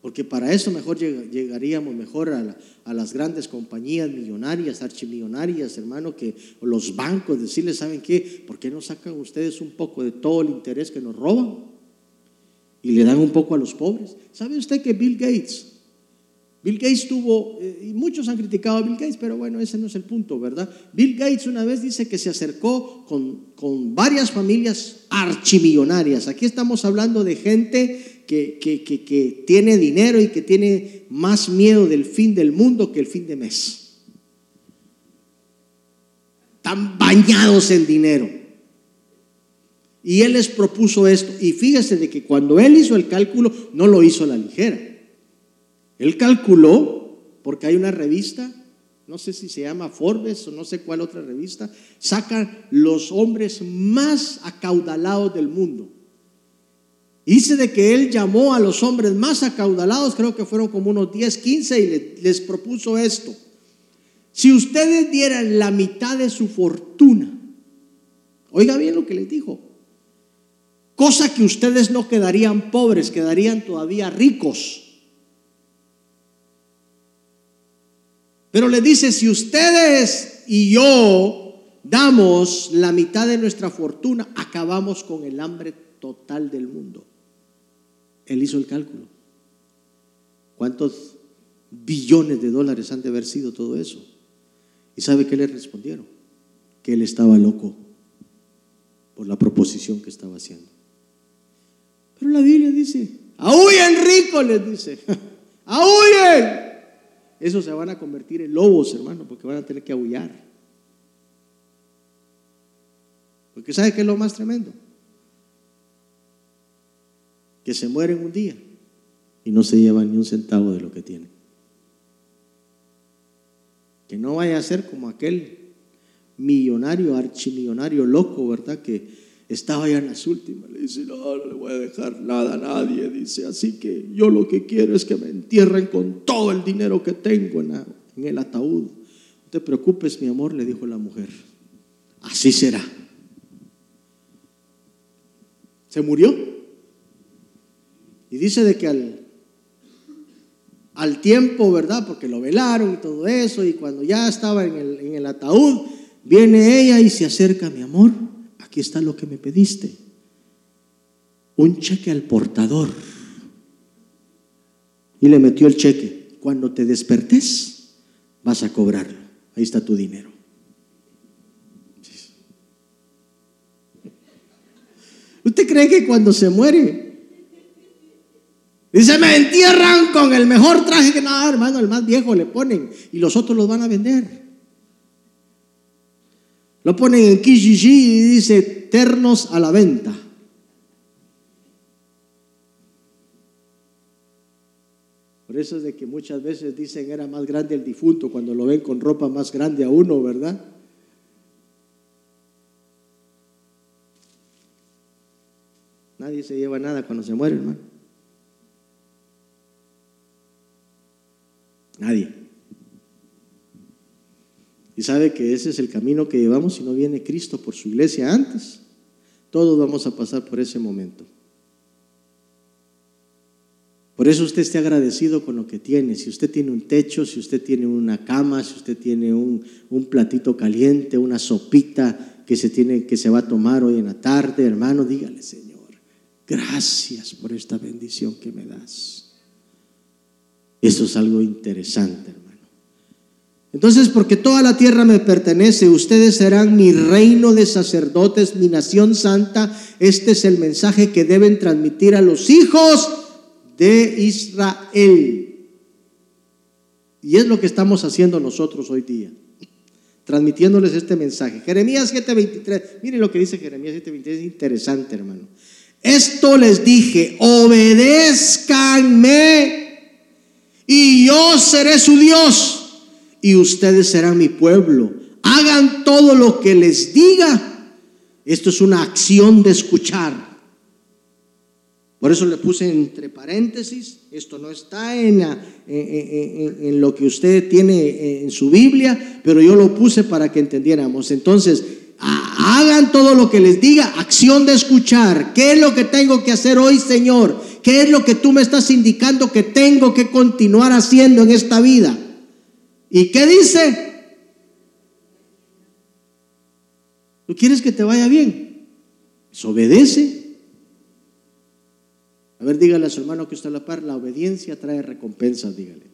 Porque para eso mejor llegaríamos mejor a, las grandes compañías millonarias, archimillonarias, hermano, que los bancos, decirles, ¿saben qué? ¿Por qué no sacan ustedes un poco de todo el interés que nos roban? Y le dan un poco a los pobres. ¿Sabe usted que Bill Gates, Bill Gates tuvo, eh, y muchos han criticado a Bill Gates, pero bueno, ese no es el punto, ¿verdad? Bill Gates una vez dice que se acercó con, con varias familias archimillonarias. Aquí estamos hablando de gente que, tiene dinero y que tiene más miedo del fin del mundo que el fin de mes. Están bañados en dinero. Y él les propuso esto. Y fíjese de que cuando él hizo el cálculo, no lo hizo a la ligera. Él calculó, porque hay una revista, no sé si se llama Forbes o no sé cuál otra revista, sacan los hombres más acaudalados del mundo. Dice de que él llamó a los hombres más acaudalados, creo que fueron como unos 10, 15, y les propuso esto. Si ustedes dieran la mitad de su fortuna, oiga bien lo que les dijo, cosa que ustedes no quedarían pobres, quedarían todavía ricos. Pero le dice, si ustedes y yo damos la mitad de nuestra fortuna, acabamos con el hambre total del mundo. Él hizo el cálculo. ¿Cuántos billones de dólares han de haber sido todo eso? ¿Y sabe qué le respondieron? Que él estaba loco por la proposición que estaba haciendo. Pero la Biblia dice, ¡ahuyen rico! Les dice, ¡ahuyen! Esos se van a convertir en lobos, hermano, porque van a tener que aullar. Porque ¿sabe qué es lo más tremendo? que se mueren un día y no se llevan ni un centavo de lo que tienen. Que no vaya a ser como aquel millonario, archimillonario loco, ¿verdad? Que estaba ya en las últimas. Le dice, no, no le voy a dejar nada a nadie. Dice, así que yo lo que quiero es que me entierren con todo el dinero que tengo en, el ataúd. No te preocupes, mi amor, le dijo la mujer. Así será. Se murió. Y dice de que al, al tiempo, ¿verdad? Porque lo velaron y todo eso, y cuando ya estaba en el, en el ataúd, viene ella y se acerca, mi amor, aquí está lo que me pediste. Un cheque al portador. Y le metió el cheque. Cuando te despertes, vas a cobrarlo. Ahí está tu dinero. ¿Usted cree que cuando se muere Dice, me entierran con el mejor traje que nada, hermano, el más viejo le ponen y los otros los van a vender. Lo ponen en Kijiji y dice, ternos a la venta. Por eso es de que muchas veces dicen era más grande el difunto cuando lo ven con ropa más grande a uno, ¿verdad? Nadie se lleva nada cuando se muere, hermano. Nadie. Y sabe que ese es el camino que llevamos si no viene Cristo por su iglesia antes. Todos vamos a pasar por ese momento. Por eso usted esté agradecido con lo que tiene. Si usted tiene un techo, si usted tiene una cama, si usted tiene un, platito caliente, una sopita que se, tiene, que se va a tomar hoy en la tarde, hermano, dígale, Señor, gracias por esta bendición que me das. Eso es algo interesante, hermano. Entonces, porque toda la tierra me pertenece, ustedes serán mi reino de sacerdotes, mi nación santa. Este es el mensaje que deben transmitir a los hijos de Israel. Y es lo que estamos haciendo nosotros hoy día, transmitiéndoles este mensaje. Jeremías 7:23, miren lo que dice Jeremías 7:23, es interesante, hermano. Esto les dije, obedézcanme y yo seré su Dios y ustedes serán mi pueblo. Hagan todo lo que les diga. Esto es una acción de escuchar. Por eso le puse entre paréntesis, esto no está en, en, lo que usted tiene en su Biblia, pero yo lo puse para que entendiéramos. Entonces, hagan todo lo que les diga, acción de escuchar. ¿Qué es lo que tengo que hacer hoy, Señor? ¿Qué es lo que tú me estás indicando que tengo que continuar haciendo en esta vida? ¿Y qué dice? ¿Tú quieres que te vaya bien? Pues obedece. A ver, dígale a su hermano que está a la par, la obediencia trae recompensas, dígale.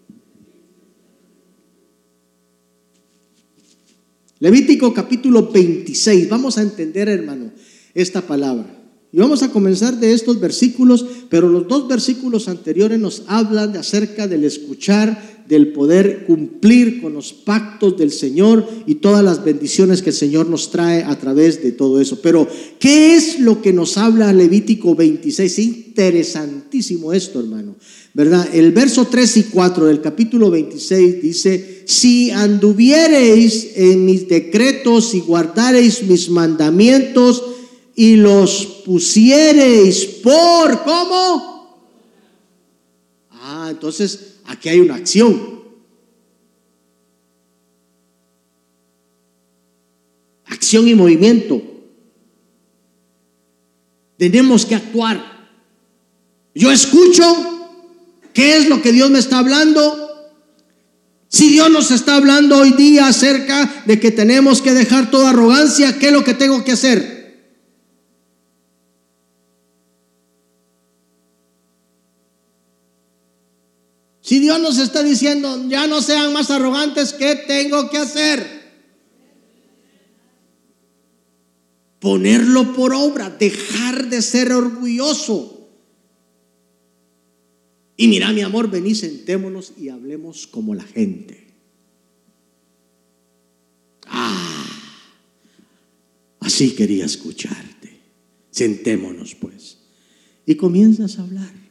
Levítico capítulo 26, vamos a entender, hermano, esta palabra. Y vamos a comenzar de estos versículos, pero los dos versículos anteriores nos hablan de acerca del escuchar, del poder cumplir con los pactos del Señor y todas las bendiciones que el Señor nos trae a través de todo eso. Pero, ¿qué es lo que nos habla Levítico 26? interesantísimo esto, hermano. ¿Verdad? El verso 3 y 4 del capítulo 26 dice, si anduviereis en mis decretos y guardareis mis mandamientos, y los pusiereis por, ¿cómo? Ah, entonces aquí hay una acción. Acción y movimiento. Tenemos que actuar. Yo escucho qué es lo que Dios me está hablando. Si Dios nos está hablando hoy día acerca de que tenemos que dejar toda arrogancia, ¿qué es lo que tengo que hacer? Si Dios nos está diciendo, ya no sean más arrogantes, ¿qué tengo que hacer? Ponerlo por obra, dejar de ser orgulloso. Y mira, mi amor, vení, sentémonos y hablemos como la gente. Ah, así quería escucharte. Sentémonos, pues. Y comienzas a hablar.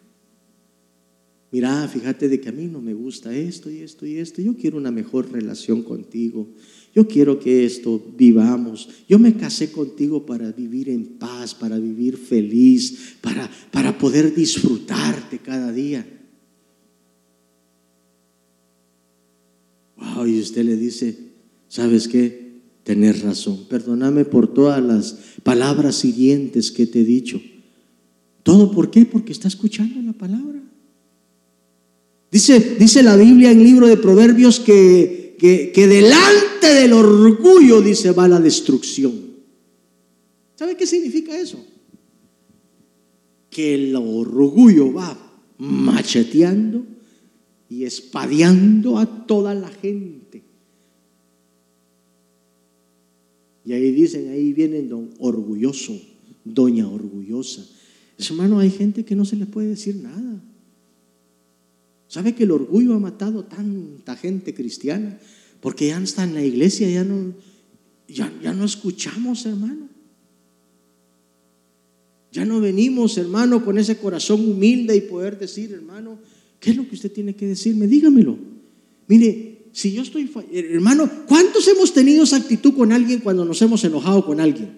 Mira, fíjate de que a mí no me gusta esto y esto y esto. Yo quiero una mejor relación contigo. Yo quiero que esto vivamos. Yo me casé contigo para vivir en paz, para vivir feliz, para, para poder disfrutarte cada día. Wow, y usted le dice, ¿sabes qué? Tener razón. Perdóname por todas las palabras siguientes que te he dicho. ¿Todo por qué? Porque está escuchando la palabra. Dice, dice la Biblia en el libro de Proverbios que, que, delante del orgullo, dice, va la destrucción. ¿Sabe qué significa eso? Que el orgullo va macheteando y espadeando a toda la gente. Y ahí dicen, ahí viene don orgulloso, doña orgullosa. Hermano, hay gente que no se le puede decir nada. ¿Sabe que el orgullo ha matado tanta gente cristiana? Porque ya está en la iglesia, ya no, ya, ya no escuchamos, hermano. Ya no venimos, hermano, con ese corazón humilde y poder decir, hermano, ¿qué es lo que usted tiene que decirme? Dígamelo. Mire, si yo estoy, hermano, ¿cuántos hemos tenido esa actitud con alguien cuando nos hemos enojado con alguien?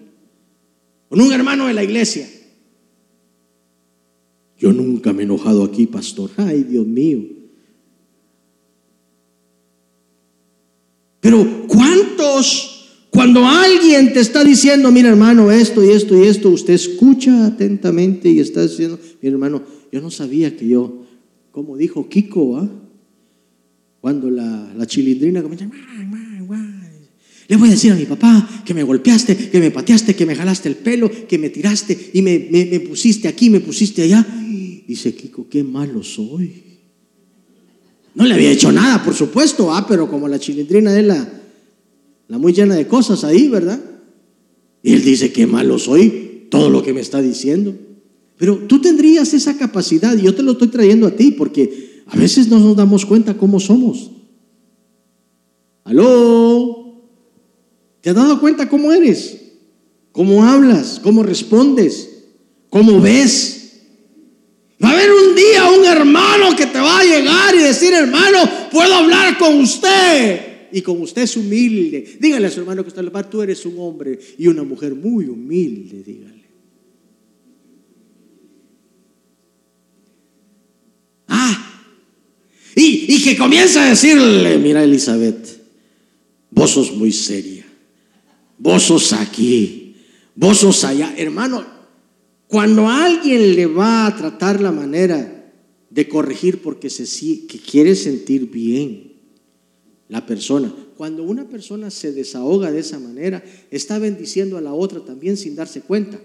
Con un hermano de la iglesia. Yo nunca me he enojado aquí, pastor. Ay, Dios mío. Pero ¿cuántos, cuando alguien te está diciendo, mira hermano, esto y esto y esto, usted escucha atentamente y está diciendo, mira hermano, yo no sabía que yo, como dijo Kiko, ¿ah? cuando la, la chilindrina comienza, le voy a decir a mi papá que me golpeaste, que me pateaste, que me jalaste el pelo, que me tiraste y me, me, pusiste aquí, me pusiste allá. Dice Kiko, qué malo soy. No le había hecho nada, por supuesto, ah, pero como la chilindrina es la, la muy llena de cosas ahí, ¿verdad? Y él dice, qué malo soy, todo lo que me está diciendo. Pero tú tendrías esa capacidad, y yo te lo estoy trayendo a ti, porque a veces no nos damos cuenta cómo somos. ¿Aló? ¿Te has dado cuenta cómo eres? ¿Cómo hablas? ¿Cómo respondes? ¿Cómo ves? Va a haber un día un hermano que te va a llegar y decir, hermano, puedo hablar con usted. Y con usted es humilde. Dígale a su hermano que está en tú eres un hombre y una mujer muy humilde, dígale. Ah, y, y que comienza a decirle, mira Elizabeth, vos sos muy seria vos sos aquí, vos sos allá. Hermano, cuando alguien le va a tratar la manera de corregir porque se, que quiere sentir bien la persona, cuando una persona se desahoga de esa manera, está bendiciendo a la otra también sin darse cuenta.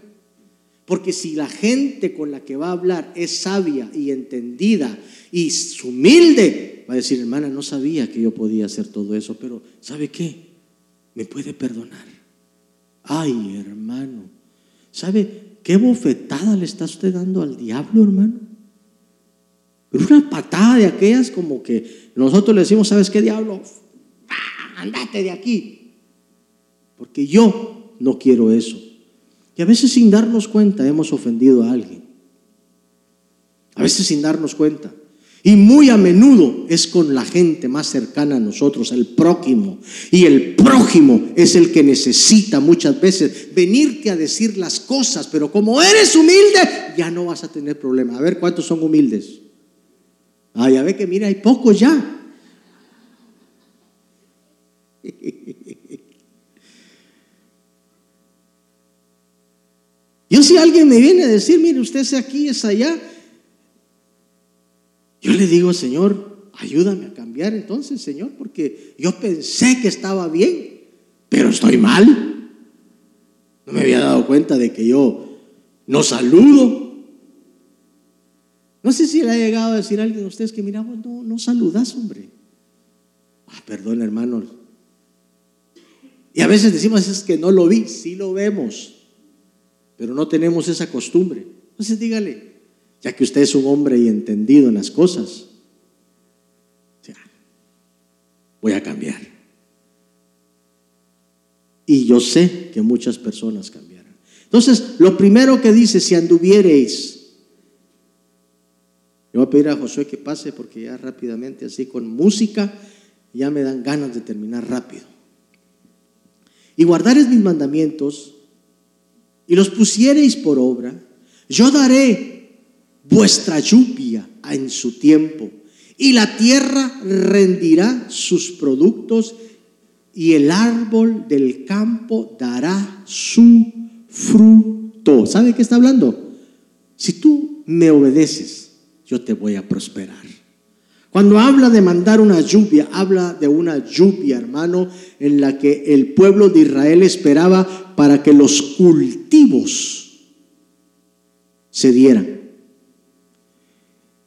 Porque si la gente con la que va a hablar es sabia y entendida y humilde, va a decir, hermana, no sabía que yo podía hacer todo eso, pero ¿sabe qué? Me puede perdonar. Ay, hermano, ¿sabe qué bofetada le está usted dando al diablo, hermano? Una patada de aquellas como que nosotros le decimos, ¿sabes qué diablo? ¡Ah, andate de aquí. Porque yo no quiero eso. Y a veces sin darnos cuenta hemos ofendido a alguien. A veces sin darnos cuenta. Y muy a menudo es con la gente más cercana a nosotros, el prójimo. Y el prójimo es el que necesita muchas veces venirte a decir las cosas, pero como eres humilde, ya no vas a tener problema. A ver cuántos son humildes. Ah, ya ve que mira, hay pocos ya. Yo si alguien me viene a decir, mire, usted es aquí, es allá, yo le digo, Señor, ayúdame a cambiar entonces, Señor, porque yo pensé que estaba bien, pero estoy mal. No me había dado cuenta de que yo no saludo. No sé si le ha llegado a decir a alguien de ustedes que miramos, no, no saludas, hombre. Ah, perdón, hermano. Y a veces decimos, es que no lo vi, sí lo vemos, pero no tenemos esa costumbre. Entonces dígale, ya que usted es un hombre y entendido en las cosas, voy a cambiar. Y yo sé que muchas personas cambiarán. Entonces, lo primero que dice, si anduviereis, yo voy a pedir a Josué que pase porque ya rápidamente, así con música, ya me dan ganas de terminar rápido. Y guardares mis mandamientos y los pusiereis por obra, yo daré vuestra lluvia en su tiempo, y la tierra rendirá sus productos, y el árbol del campo dará su fruto. ¿Sabe qué está hablando? Si tú me obedeces, yo te voy a prosperar. Cuando habla de mandar una lluvia, habla de una lluvia, hermano, en la que el pueblo de Israel esperaba para que los cultivos se dieran.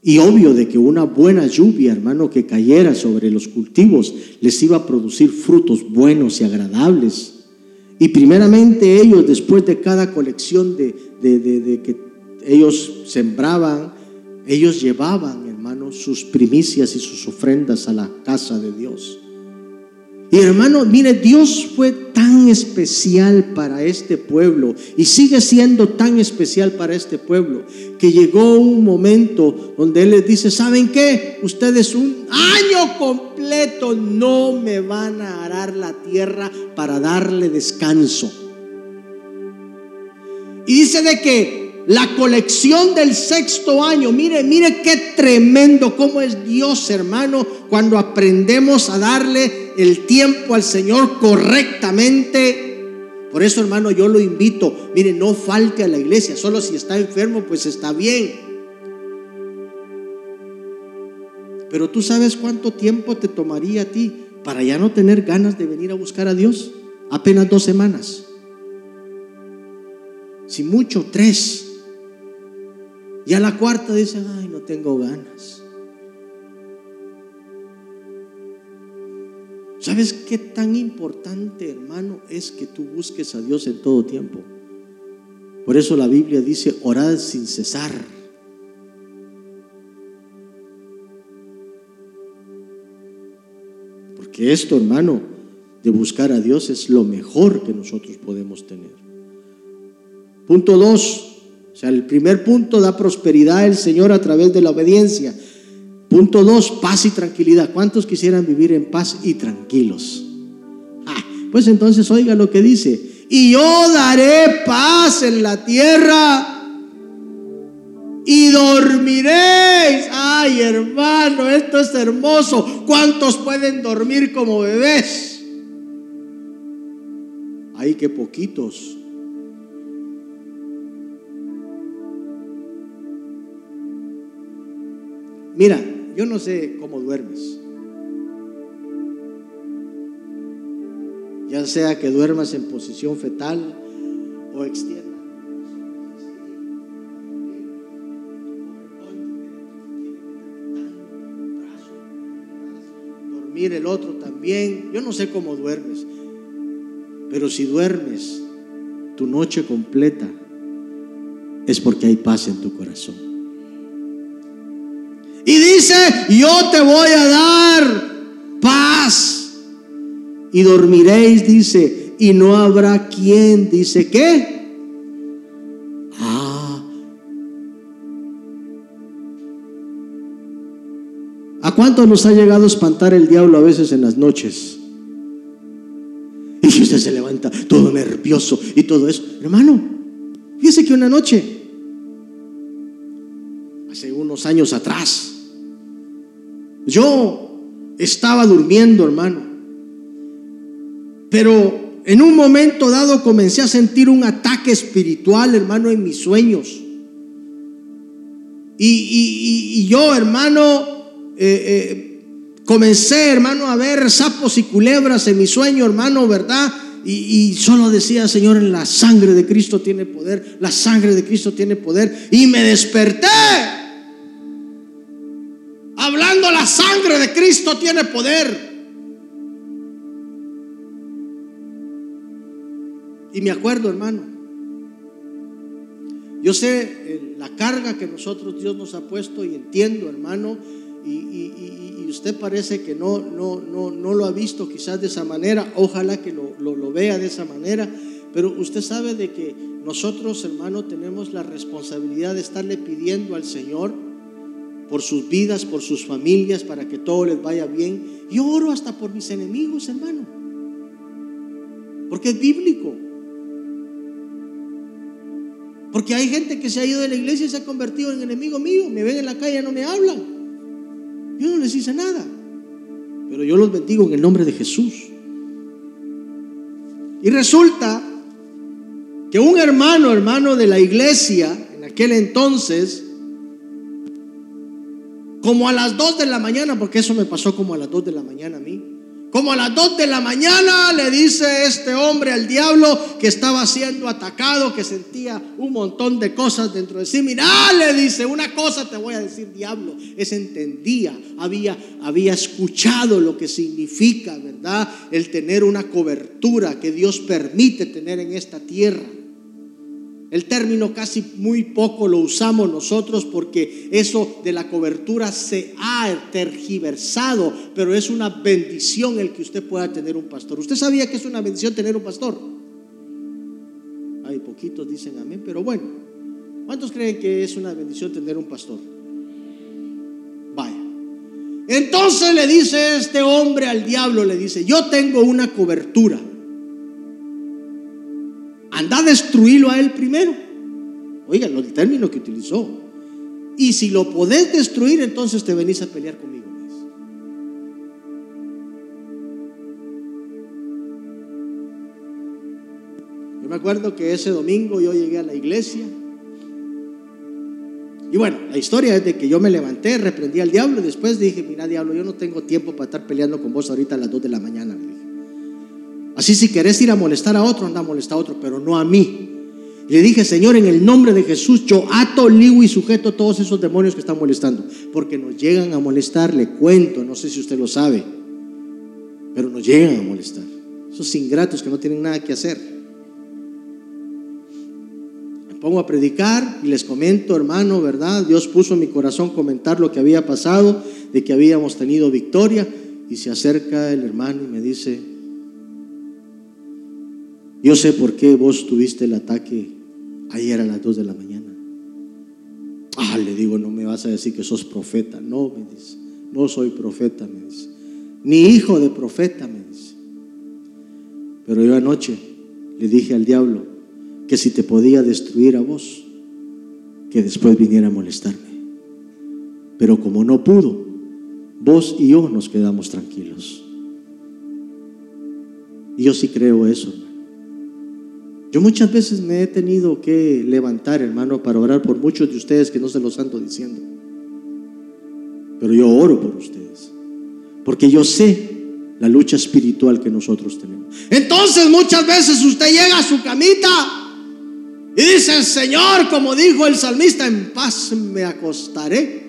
Y obvio de que una buena lluvia, hermano, que cayera sobre los cultivos, les iba a producir frutos buenos y agradables. Y primeramente ellos, después de cada colección de, de que ellos sembraban, ellos llevaban sus primicias y sus ofrendas a la casa de Dios. Y hermano, mire, Dios fue tan especial para este pueblo y sigue siendo tan especial para este pueblo que llegó un momento donde Él les dice, ¿saben qué? Ustedes un año completo no me van a arar la tierra para darle descanso. Y dice de que la colección del sexto año. Mire, mire qué tremendo cómo es Dios, hermano, cuando aprendemos a darle el tiempo al Señor correctamente. Por eso, hermano, yo lo invito. Mire, no falte a la iglesia. Solo si está enfermo, pues está bien. Pero tú sabes cuánto tiempo te tomaría a ti para ya no tener ganas de venir a buscar a Dios. Apenas dos semanas. Si mucho, tres. Y a la cuarta dice, ay, no tengo ganas. ¿Sabes qué tan importante, hermano, es que tú busques a Dios en todo tiempo? Por eso la Biblia dice, orad sin cesar. Porque esto, hermano, de buscar a Dios es lo mejor que nosotros podemos tener. Punto dos, o sea, el primer punto da prosperidad el Señor a través de la obediencia. Punto dos, paz y tranquilidad. ¿Cuántos quisieran vivir en paz y tranquilos? Ah, pues entonces oiga lo que dice. Y yo daré paz en la tierra y dormiréis. Ay, hermano, esto es hermoso. ¿Cuántos pueden dormir como bebés? Ay, que poquitos. Mira, yo no sé cómo duermes. Ya sea que duermas en posición fetal o extienda. Dormir el otro también. Yo no sé cómo duermes. Pero si duermes tu noche completa, es porque hay paz en tu corazón. Y dice, yo te voy a dar paz. Y dormiréis, dice, y no habrá quien, dice, ¿qué? Ah. ¿A cuántos nos ha llegado a espantar el diablo a veces en las noches? Y usted se levanta todo nervioso y todo eso. Hermano, fíjese que una noche, hace unos años atrás, yo estaba durmiendo, hermano. Pero en un momento dado comencé a sentir un ataque espiritual, hermano, en mis sueños. Y, yo, hermano, eh, eh, comencé, hermano, a ver sapos y culebras en mi sueño, hermano, ¿verdad? Y, y, solo decía, Señor, la sangre de Cristo tiene poder, la sangre de Cristo tiene poder. Y me desperté sangre de Cristo tiene poder. Y me acuerdo, hermano, yo sé eh, la carga que nosotros Dios nos ha puesto y entiendo, hermano, y, usted parece que no, no, no, no, lo ha visto quizás de esa manera, ojalá que lo, lo vea de esa manera, pero usted sabe de que nosotros, hermano, tenemos la responsabilidad de estarle pidiendo al Señor por sus vidas, por sus familias, para que todo les vaya bien. Yo oro hasta por mis enemigos, hermano. Porque es bíblico. Porque hay gente que se ha ido de la iglesia y se ha convertido en enemigo mío. Me ven en la calle no me hablan. Yo no les hice nada. Pero yo los bendigo en el nombre de Jesús. Y resulta que un hermano, hermano de la iglesia, en aquel entonces, Como a las 2 de la mañana, porque eso me pasó como a las 2 de la mañana a mí. Como a las 2 de la mañana le dice este hombre al diablo que estaba siendo atacado, que sentía un montón de cosas dentro de sí. Mira, le dice, una cosa te voy a decir, diablo. Es entendía, había, había escuchado lo que significa, ¿verdad? El tener una cobertura que Dios permite tener en esta tierra. El término casi muy poco lo usamos nosotros porque eso de la cobertura se ha tergiversado, pero es una bendición el que usted pueda tener un pastor. ¿Usted sabía que es una bendición tener un pastor? Hay poquitos dicen amén, pero bueno, ¿cuántos creen que es una bendición tener un pastor? Vaya. Entonces le dice este hombre al diablo, le dice, yo tengo una cobertura anda a destruirlo a él primero. Oigan, el término que utilizó. Y si lo podés destruir, entonces te venís a pelear conmigo. Yo me acuerdo que ese domingo yo llegué a la iglesia. Y bueno, la historia es de que yo me levanté, reprendí al diablo y después dije, mira diablo, yo no tengo tiempo para estar peleando con vos ahorita a las 2 de la mañana. Así si querés ir a molestar a otro, anda a molestar a otro, pero no a mí. Le dije, Señor, en el nombre de Jesús, yo ato, ligo y sujeto a todos esos demonios que están molestando. Porque nos llegan a molestar, le cuento, no sé si usted lo sabe, pero nos llegan a molestar. Esos ingratos que no tienen nada que hacer. Me pongo a predicar y les comento, hermano, ¿verdad? Dios puso en mi corazón comentar lo que había pasado, de que habíamos tenido victoria. Y se acerca el hermano y me dice, yo sé por qué vos tuviste el ataque ayer a las 2 de la mañana. Ah, le digo, no me vas a decir que sos profeta. No, me dice, no soy profeta, me dice. Ni hijo de profeta, me dice. Pero yo anoche le dije al diablo que si te podía destruir a vos, que después viniera a molestarme. Pero como no pudo, vos y yo nos quedamos tranquilos. Y yo sí creo eso. Yo muchas veces me he tenido que levantar, hermano, para orar por muchos de ustedes que no se los ando diciendo. Pero yo oro por ustedes. Porque yo sé la lucha espiritual que nosotros tenemos. Entonces muchas veces usted llega a su camita y dice, Señor, como dijo el salmista, en paz me acostaré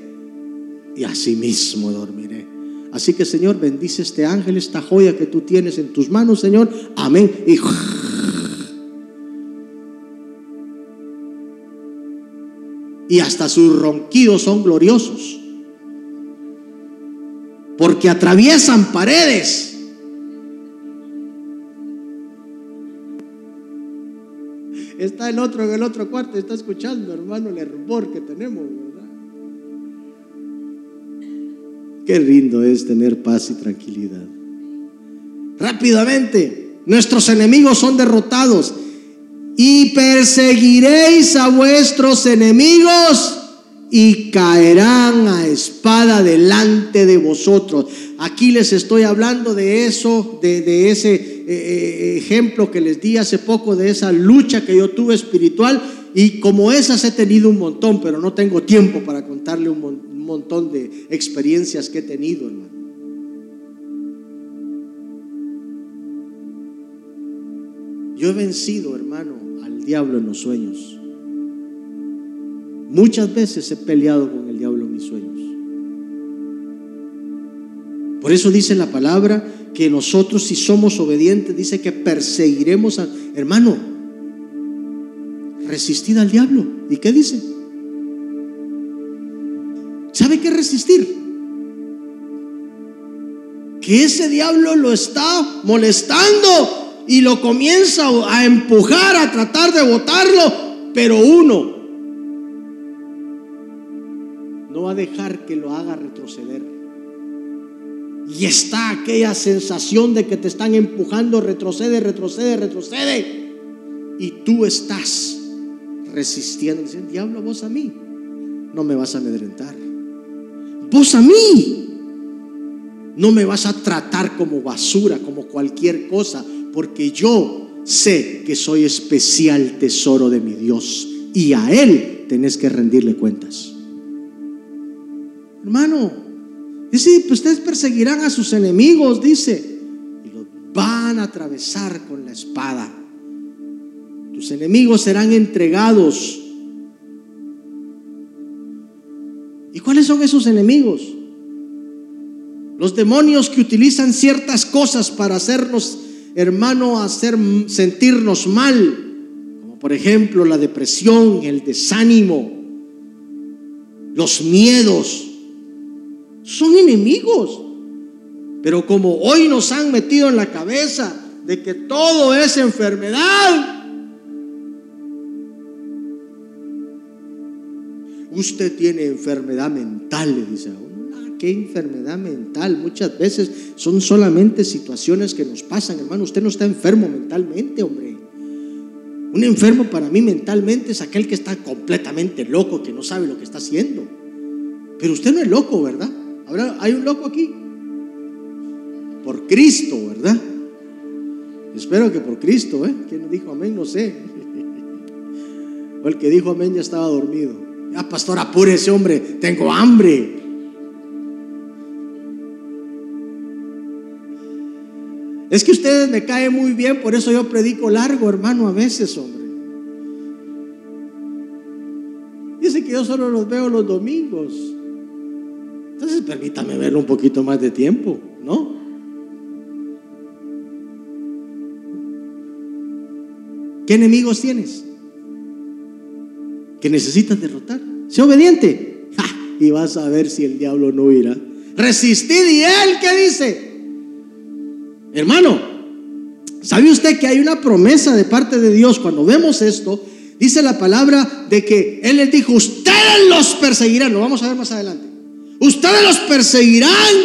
y así mismo dormiré. Así que Señor, bendice este ángel, esta joya que tú tienes en tus manos, Señor. Amén. Y y hasta sus ronquidos son gloriosos. Porque atraviesan paredes. Está el otro en el otro cuarto, está escuchando, hermano, el hervor que tenemos, ¿verdad? Qué lindo es tener paz y tranquilidad. Rápidamente, nuestros enemigos son derrotados y perseguiréis a vuestros enemigos y caerán a espada delante de vosotros. Aquí les estoy hablando de eso, de, ese eh, eh, ejemplo que les di hace poco, de esa lucha que yo tuve espiritual. Y como esas he tenido un montón, pero no tengo tiempo para contarle un, un montón de experiencias que he tenido, hermano. Yo he vencido, hermano, diablo en los sueños. Muchas veces he peleado con el diablo en mis sueños. Por eso dice la palabra que nosotros si somos obedientes, dice que perseguiremos a... Hermano, resistid al diablo. ¿Y qué dice? ¿Sabe qué resistir? Que ese diablo lo está molestando y lo comienza a empujar, a tratar de botarlo, pero uno no va a dejar que lo haga retroceder. Y está aquella sensación de que te están empujando, retrocede, retrocede, retrocede. Y tú estás resistiendo. Dicen, diablo, vos a mí no me vas a amedrentar. Vos a mí no me vas a tratar como basura, como cualquier cosa porque yo sé que soy especial tesoro de mi Dios y a Él tenés que rendirle cuentas. Hermano, dice, pues ustedes perseguirán a sus enemigos, dice, y los van a atravesar con la espada. Tus enemigos serán entregados. ¿Y cuáles son esos enemigos? Los demonios que utilizan ciertas cosas para hacernos, hermano, hacer sentirnos mal, como por ejemplo la depresión, el desánimo, los miedos, son enemigos. Pero como hoy nos han metido en la cabeza de que todo es enfermedad, usted tiene enfermedad mental, le dice a uno. Ah, ¿Qué enfermedad mental? Muchas veces son solamente situaciones que nos pasan, hermano. Usted no está enfermo mentalmente, hombre. Un enfermo para mí mentalmente es aquel que está completamente loco, que no sabe lo que está haciendo. Pero usted no es loco, ¿verdad? Ahora hay un loco aquí. Por Cristo, ¿verdad? Espero que por Cristo, ¿eh? ¿Quién dijo amén? No sé. O el que dijo amén ya estaba dormido. Ya, pastor, apúrese, hombre. Tengo hambre. Es que ustedes me caen muy bien, por eso yo predico largo, hermano, a veces, hombre. Dice que yo solo los veo los domingos. Entonces permítame verlo un poquito más de tiempo, ¿no? ¿Qué enemigos tienes? Que necesitas derrotar. Sé obediente. Y vas a ver si el diablo no irá. Resistid y él, ¿qué dice? Hermano, ¿sabe usted que hay una promesa de parte de Dios cuando vemos esto? Dice la palabra de que Él les dijo, ustedes los perseguirán, lo vamos a ver más adelante. Ustedes los perseguirán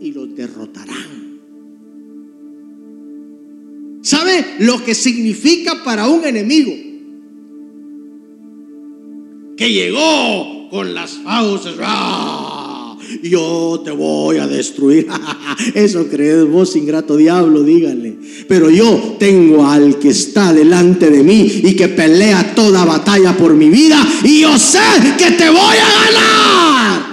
y los derrotarán. ¿Sabe lo que significa para un enemigo? Que llegó con las fauces. ¡ah! Yo te voy a destruir. Eso crees vos, ingrato diablo, díganle. Pero yo tengo al que está delante de mí y que pelea toda batalla por mi vida y yo sé que te voy a ganar.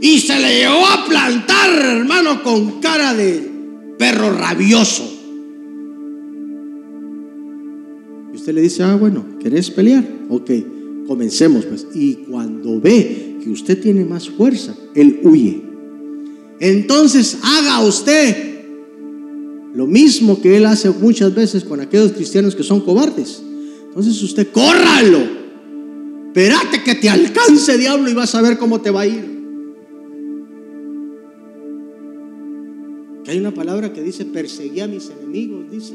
Y se le llevó a plantar, hermano, con cara de perro rabioso. Y usted le dice, ah, bueno, ¿querés pelear? Ok Comencemos pues. Y cuando ve que usted tiene más fuerza, él huye. Entonces haga usted lo mismo que él hace muchas veces con aquellos cristianos que son cobardes. Entonces usted córralo. Espérate que te alcance diablo y vas a ver cómo te va a ir. Hay una palabra que dice, perseguí a mis enemigos, dice,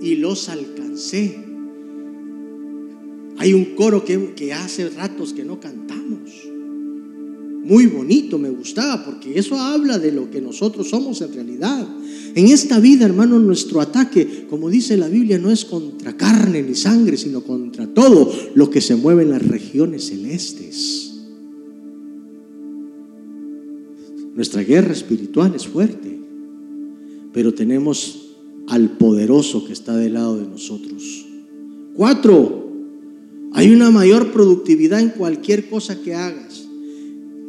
y los alcancé. Hay un coro que, hace ratos que no cantamos. Muy bonito, me gustaba, porque eso habla de lo que nosotros somos en realidad. En esta vida, hermano, nuestro ataque, como dice la Biblia, no es contra carne ni sangre, sino contra todo lo que se mueve en las regiones celestes. Nuestra guerra espiritual es fuerte, pero tenemos al poderoso que está del lado de nosotros. Cuatro, hay una mayor productividad en cualquier cosa que hagas.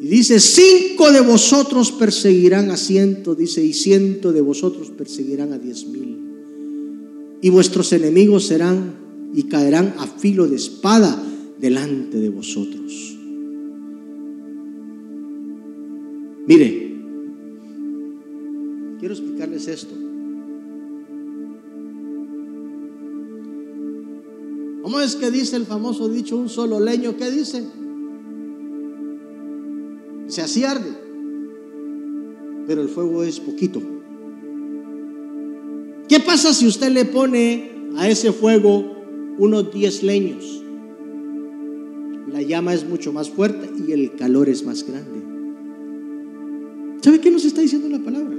Y dice, cinco de vosotros perseguirán a ciento, dice, y ciento de vosotros perseguirán a diez mil. Y vuestros enemigos serán y caerán a filo de espada delante de vosotros. Mire, quiero explicarles esto. ¿Cómo es que dice el famoso dicho un solo leño? ¿Qué dice? Se así arde, pero el fuego es poquito. ¿Qué pasa si usted le pone a ese fuego unos 10 leños? La llama es mucho más fuerte y el calor es más grande. ¿Sabe qué nos está diciendo la palabra?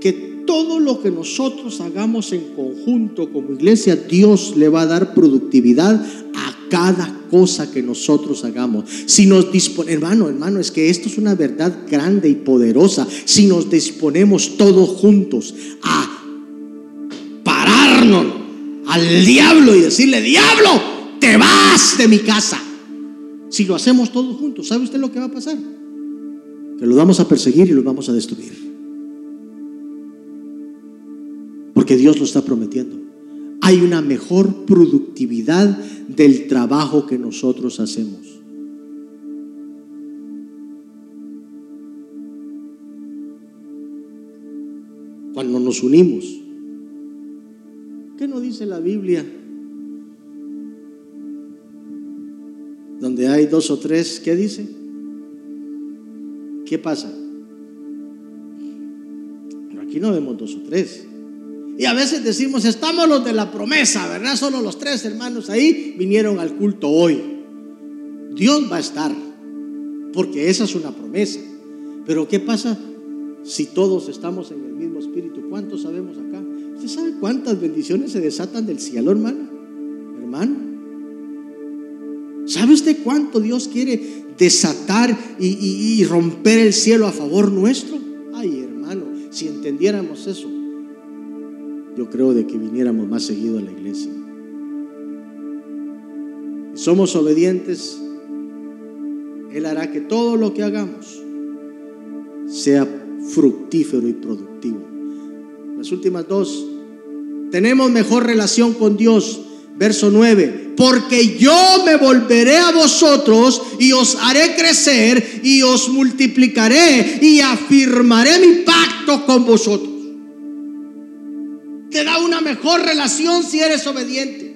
Que todo lo que nosotros hagamos en conjunto como iglesia, Dios le va a dar productividad a cada cosa que nosotros hagamos. Si nos disponemos, hermano, hermano, es que esto es una verdad grande y poderosa. Si nos disponemos todos juntos a pararnos al diablo y decirle, diablo, te vas de mi casa. Si lo hacemos todos juntos, ¿sabe usted lo que va a pasar? Que los vamos a perseguir y los vamos a destruir. Porque Dios lo está prometiendo. Hay una mejor productividad del trabajo que nosotros hacemos. Cuando nos unimos. ¿Qué nos dice la Biblia? Donde hay dos o tres, ¿qué dice? ¿Qué pasa? Pero aquí no vemos dos o tres. Y a veces decimos, estamos los de la promesa, ¿verdad? Solo los tres hermanos ahí vinieron al culto hoy. Dios va a estar, porque esa es una promesa. Pero ¿qué pasa si todos estamos en el mismo espíritu? ¿Cuántos sabemos acá? ¿Usted sabe cuántas bendiciones se desatan del cielo, hermano? Hermano. ¿Sabe usted cuánto Dios quiere desatar y, romper el cielo a favor nuestro? Ay, hermano, si entendiéramos eso, yo creo de que viniéramos más seguido a la iglesia. Si somos obedientes, Él hará que todo lo que hagamos sea fructífero y productivo. Las últimas dos, tenemos mejor relación con Dios Verso 9, porque yo me volveré a vosotros y os haré crecer y os multiplicaré y afirmaré mi pacto con vosotros. Mejor relación si eres obediente.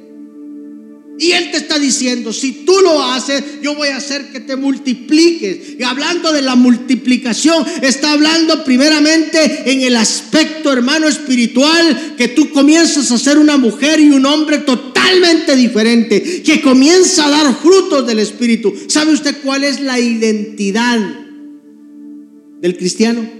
Y Él te está diciendo, si tú lo haces, yo voy a hacer que te multipliques. Y hablando de la multiplicación, está hablando primeramente en el aspecto, hermano, espiritual, que tú comienzas a ser una mujer y un hombre totalmente diferente, que comienza a dar frutos del Espíritu. ¿Sabe usted cuál es la identidad del cristiano?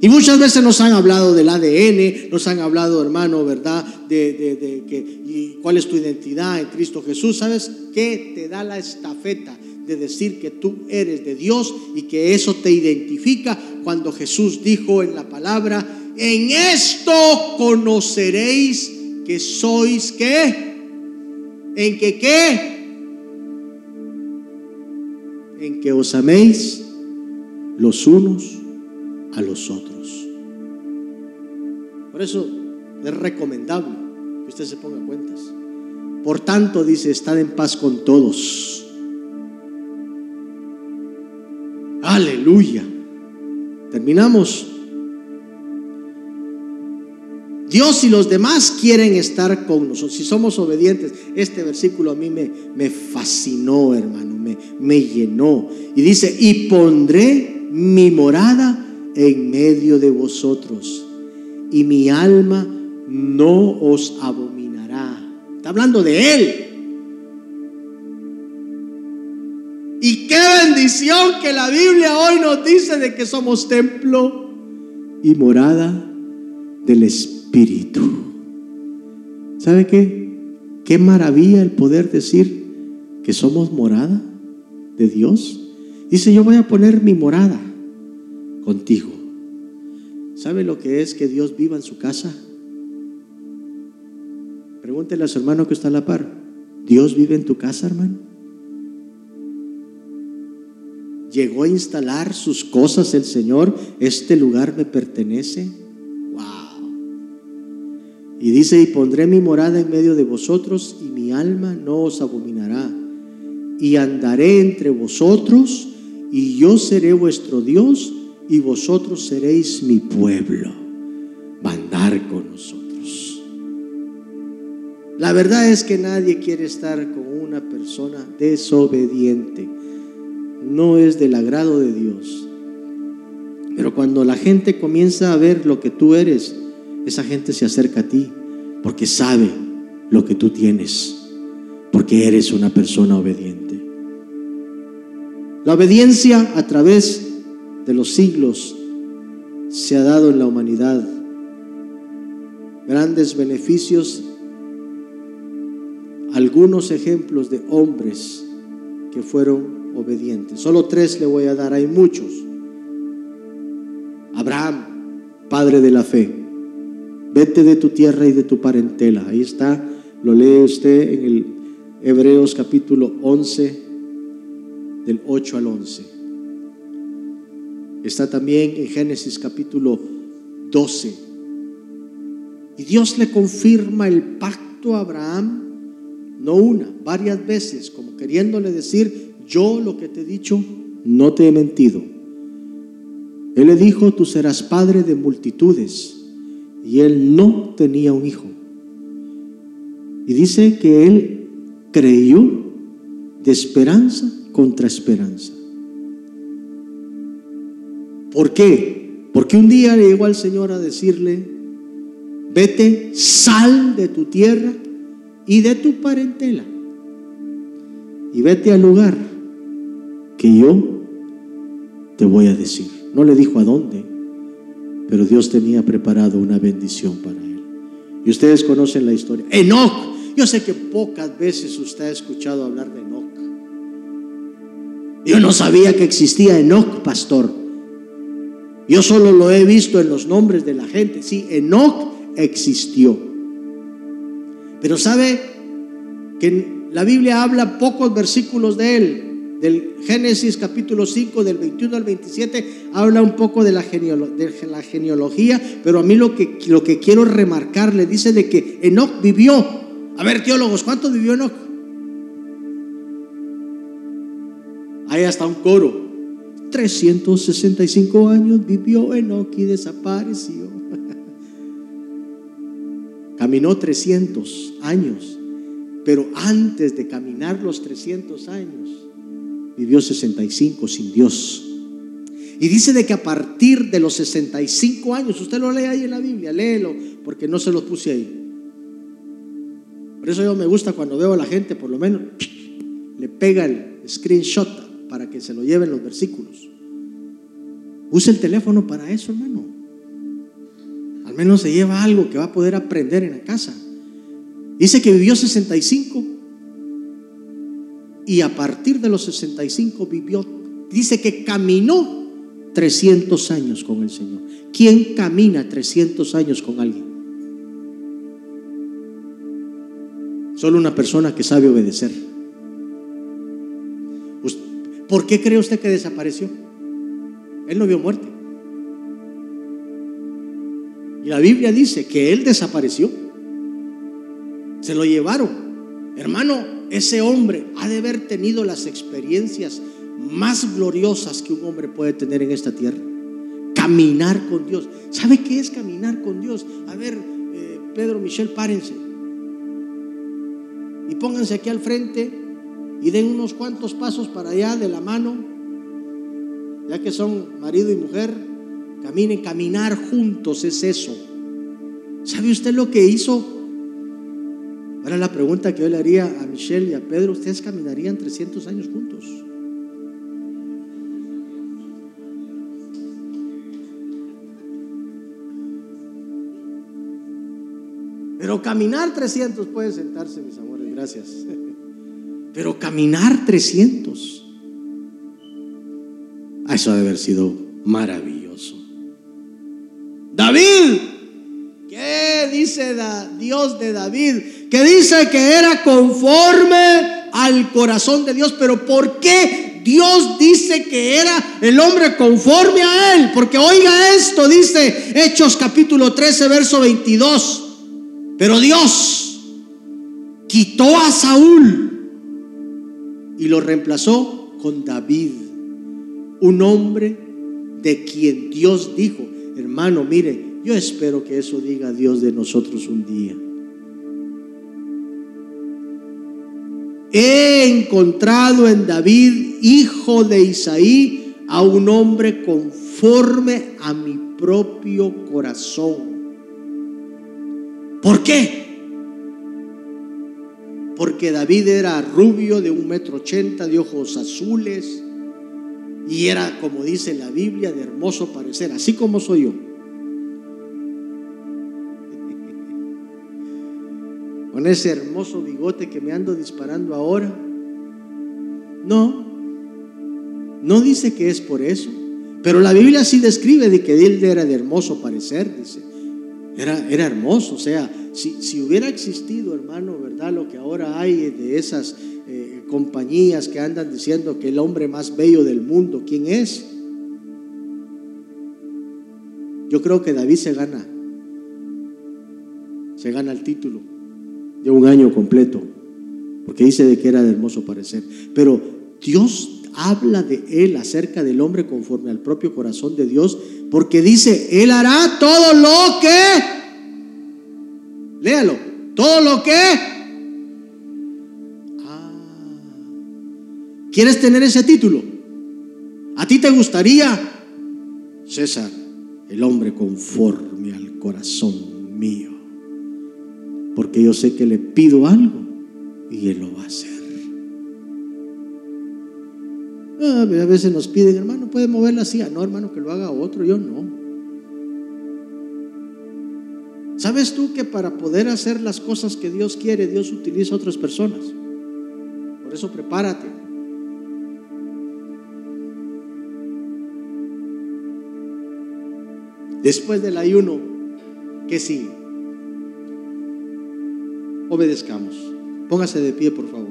Y muchas veces nos han hablado del ADN, nos han hablado, hermano, ¿verdad? De, que, cuál es tu identidad en Cristo Jesús. ¿Sabes qué te da la estafeta de decir que tú eres de Dios y que eso te identifica cuando Jesús dijo en la palabra, en esto conoceréis que sois qué? ¿En que qué? En que os améis los unos a los otros. Por eso es recomendable que usted se ponga cuentas. Por tanto, dice, estad en paz con todos. Aleluya. Terminamos. Dios y los demás quieren estar con nosotros. Si somos obedientes, este versículo a mí me, me fascinó, hermano, me, me llenó. Y dice, y pondré mi morada en medio de vosotros, y mi alma no os abominará. Está hablando de Él. Y qué bendición que la Biblia hoy nos dice de que somos templo y morada del Espíritu. ¿Sabe qué? Qué maravilla el poder decir que somos morada de Dios. Dice, yo voy a poner mi morada contigo. ¿Sabe lo que es que Dios viva en su casa? Pregúntele a su hermano que está a la par. ¿Dios vive en tu casa, hermano? ¿Llegó a instalar sus cosas el Señor? ¿Este lugar me pertenece? ¡Wow! Y dice, y pondré mi morada en medio de vosotros y mi alma no os abominará. Y andaré entre vosotros y yo seré vuestro Dios y vosotros seréis mi pueblo. Mandar con nosotros. La verdad es que nadie quiere estar con una persona desobediente. No es del agrado de Dios. Pero cuando la gente comienza a ver lo que tú eres, esa gente se acerca a ti porque sabe lo que tú tienes, porque eres una persona obediente. La obediencia a través de los siglos se ha dado en la humanidad. Grandes beneficios, algunos ejemplos de hombres que fueron obedientes. Solo tres le voy a dar, hay muchos. Abraham, padre de la fe. Vete de tu tierra y de tu parentela. Ahí está, lo lee usted en el Hebreos capítulo 11, del 8 al 11. Está también en Génesis capítulo 12. Y Dios le confirma el pacto a Abraham, no una, varias veces, como queriéndole decir, yo lo que te he dicho, no te he mentido. Él le dijo, tú serás padre de multitudes. Y él no tenía un hijo. Y dice que él creyó de esperanza contra esperanza. ¿Por qué? Porque un día le llegó al Señor a decirle, vete, sal de tu tierra y de tu parentela y vete al lugar que yo te voy a decir. No le dijo a dónde, pero Dios tenía preparado una bendición para él. Y ustedes conocen la historia. Enoch. Yo sé que pocas veces usted ha escuchado hablar de Enoch. Yo no sabía que existía Enoch, pastor. Yo solo lo he visto en los nombres de la gente. Sí, Enoch existió. Pero sabe que la Biblia habla pocos versículos de él del Génesis capítulo 5, del 21 al 27, habla un poco de la, genealogía, pero a mí lo que, lo que quiero remarcar, le dice de que Enoch vivió. A ver, teólogos, ¿cuánto vivió Enoch? Ahí está un coro. 365 años vivió Enoch y desapareció. Caminó 300 años, pero antes de caminar los 300 años, vivió 65 sin Dios. Y dice de que a partir de los 65 años, usted lo lee ahí en la Biblia, léelo, porque no se lo puse ahí. Por eso yo me gusta cuando veo a la gente, por lo menos, le pega el screenshot para que se lo lleven los versículos. Use el teléfono para eso, hermano. Al menos se lleva algo que va a poder aprender en la casa. Dice que vivió 65 y a partir de los 65 vivió, dice que caminó 300 años con el Señor. ¿Quién camina 300 años con alguien? Solo una persona que sabe obedecer. ¿Por qué cree usted que desapareció? Él no vio muerte. Y la Biblia dice que él desapareció. Se lo llevaron. Hermano, ese hombre ha de haber tenido las experiencias más gloriosas que un hombre puede tener en esta tierra. Caminar con Dios. ¿Sabe qué es caminar con Dios? A ver, eh, Pedro, Michelle, párense. Y pónganse aquí al frente y den unos cuantos pasos para allá de la mano. Ya que son marido y mujer, caminen, caminar juntos es eso. ¿Sabe usted lo que hizo Ahora la pregunta que yo le haría a Michelle y a Pedro, ¿ustedes caminarían 300 años juntos? Pero caminar 300, pueden sentarse mis amores, gracias. Pero caminar 300, eso debe haber sido maravilloso. David, ¿qué dice Dios de David? que dice que era conforme al corazón de Dios. Pero ¿por qué Dios dice que era el hombre conforme a él? Porque oiga esto, dice Hechos capítulo 13, verso 22. Pero Dios quitó a Saúl y lo reemplazó con David, un hombre de quien Dios dijo, hermano, mire, yo espero que eso diga Dios de nosotros un día. he encontrado en David, hijo de Isaí, a un hombre conforme a mi propio corazón. ¿Por qué? Porque David era rubio de un metro ochenta, de ojos azules, y era, como dice la Biblia, de hermoso parecer, así como soy yo. con ese hermoso bigote que me ando disparando ahora. No, no dice que es por eso, pero la Biblia sí describe de que él era de hermoso parecer, dice. Era, era hermoso, o sea, si, si, hubiera existido, hermano, ¿verdad? Lo que ahora hay de esas compañías que andan diciendo que el hombre más bello del mundo, ¿quién es? Yo creo que David se gana, se gana el título de un año completo, porque dice de que era de hermoso parecer. Pero Dios habla de él acerca del hombre conforme al propio corazón de Dios, porque dice, Él hará todo lo que, léalo, todo lo que... ¿Quieres tener ese título? ¿A ti te gustaría, César, el hombre conforme al corazón mío? Porque yo sé que le pido algo y Él lo va a hacer. Ah, a veces nos piden, hermano, puede moverla así. Ah, no, hermano, que lo haga otro, yo no. ¿Sabes tú que para poder hacer las cosas que Dios quiere, Dios utiliza a otras personas? Por eso prepárate. Después del ayuno, ¿qué sigue? Obedezcamos. Póngase de pie, por favor.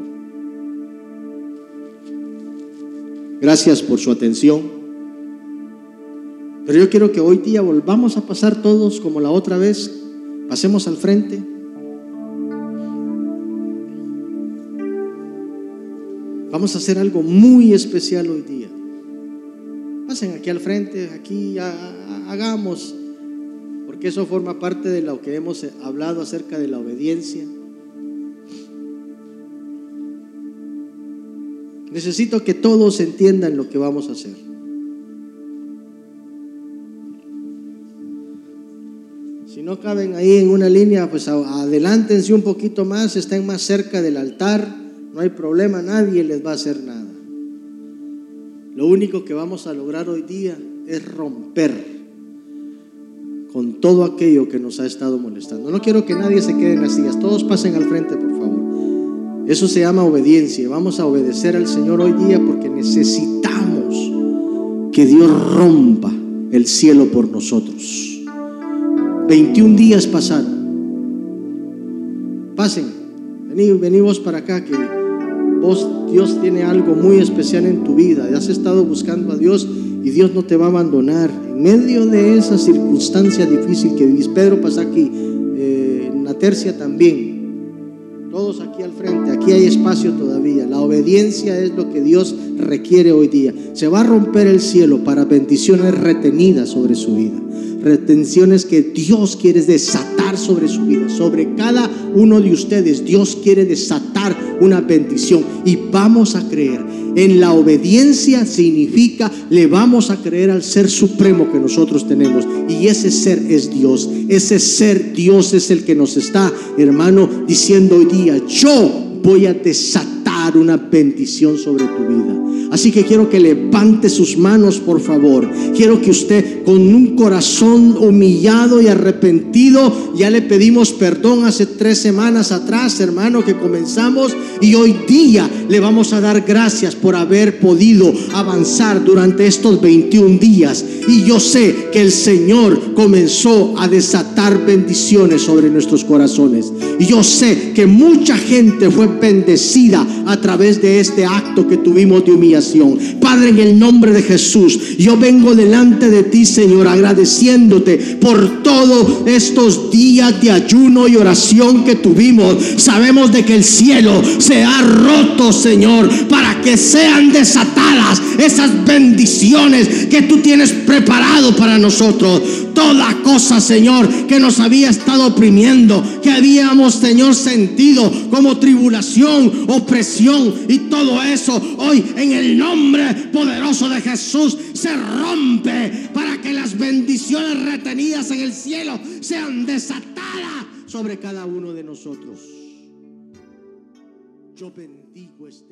Gracias por su atención. Pero yo quiero que hoy día volvamos a pasar todos como la otra vez. Pasemos al frente. Vamos a hacer algo muy especial hoy día. Pasen aquí al frente, aquí hagamos, porque eso forma parte de lo que hemos hablado acerca de la obediencia. Necesito que todos entiendan lo que vamos a hacer. Si no caben ahí en una línea, pues adelántense un poquito más, estén más cerca del altar, no hay problema, nadie les va a hacer nada. Lo único que vamos a lograr hoy día es romper con todo aquello que nos ha estado molestando. No quiero que nadie se quede en las sillas, todos pasen al frente, por favor. Eso se llama obediencia. Vamos a obedecer al Señor hoy día porque necesitamos que Dios rompa el cielo por nosotros. 21 días pasaron. Pasen, venimos para acá que vos, Dios tiene algo muy especial en tu vida. Has estado buscando a Dios y Dios no te va a abandonar. En medio de esa circunstancia difícil que vivís, Pedro pasa aquí, eh, en la tercia también todos aquí al frente, aquí hay espacio todavía. La obediencia es lo que Dios requiere hoy día. Se va a romper el cielo para bendiciones retenidas sobre su vida. Retenciones que Dios quiere desatar sobre su vida. Sobre cada uno de ustedes Dios quiere desatar una bendición. Y vamos a creer. En la obediencia significa le vamos a creer al ser supremo que nosotros tenemos. Y ese ser es Dios. Ese ser Dios es el que nos está, hermano, diciendo hoy día, yo voy a desatar una bendición sobre tu vida. Así que quiero que levante sus manos, por favor. Quiero que usted con un corazón humillado y arrepentido, ya le pedimos perdón hace tres semanas atrás, hermano, que comenzamos. Y hoy día le vamos a dar gracias por haber podido avanzar durante estos 21 días. Y yo sé que el Señor comenzó a desatar bendiciones sobre nuestros corazones. Y yo sé que mucha gente fue bendecida a través de este acto que tuvimos de humillación Padre, en el nombre de Jesús, yo vengo delante de ti, Señor, agradeciéndote por todos estos días de ayuno y oración que tuvimos. Sabemos de que el cielo se ha roto, Señor, para que sean desatadas esas bendiciones que tú tienes preparado para nosotros. Toda cosa, Señor, que nos había estado oprimiendo, que habíamos, Señor, sentido como tribulación, opresión y todo eso, hoy en el nombre poderoso de Jesús se rompe para que las bendiciones retenidas en el cielo sean desatadas sobre cada uno de nosotros. Yo bendigo este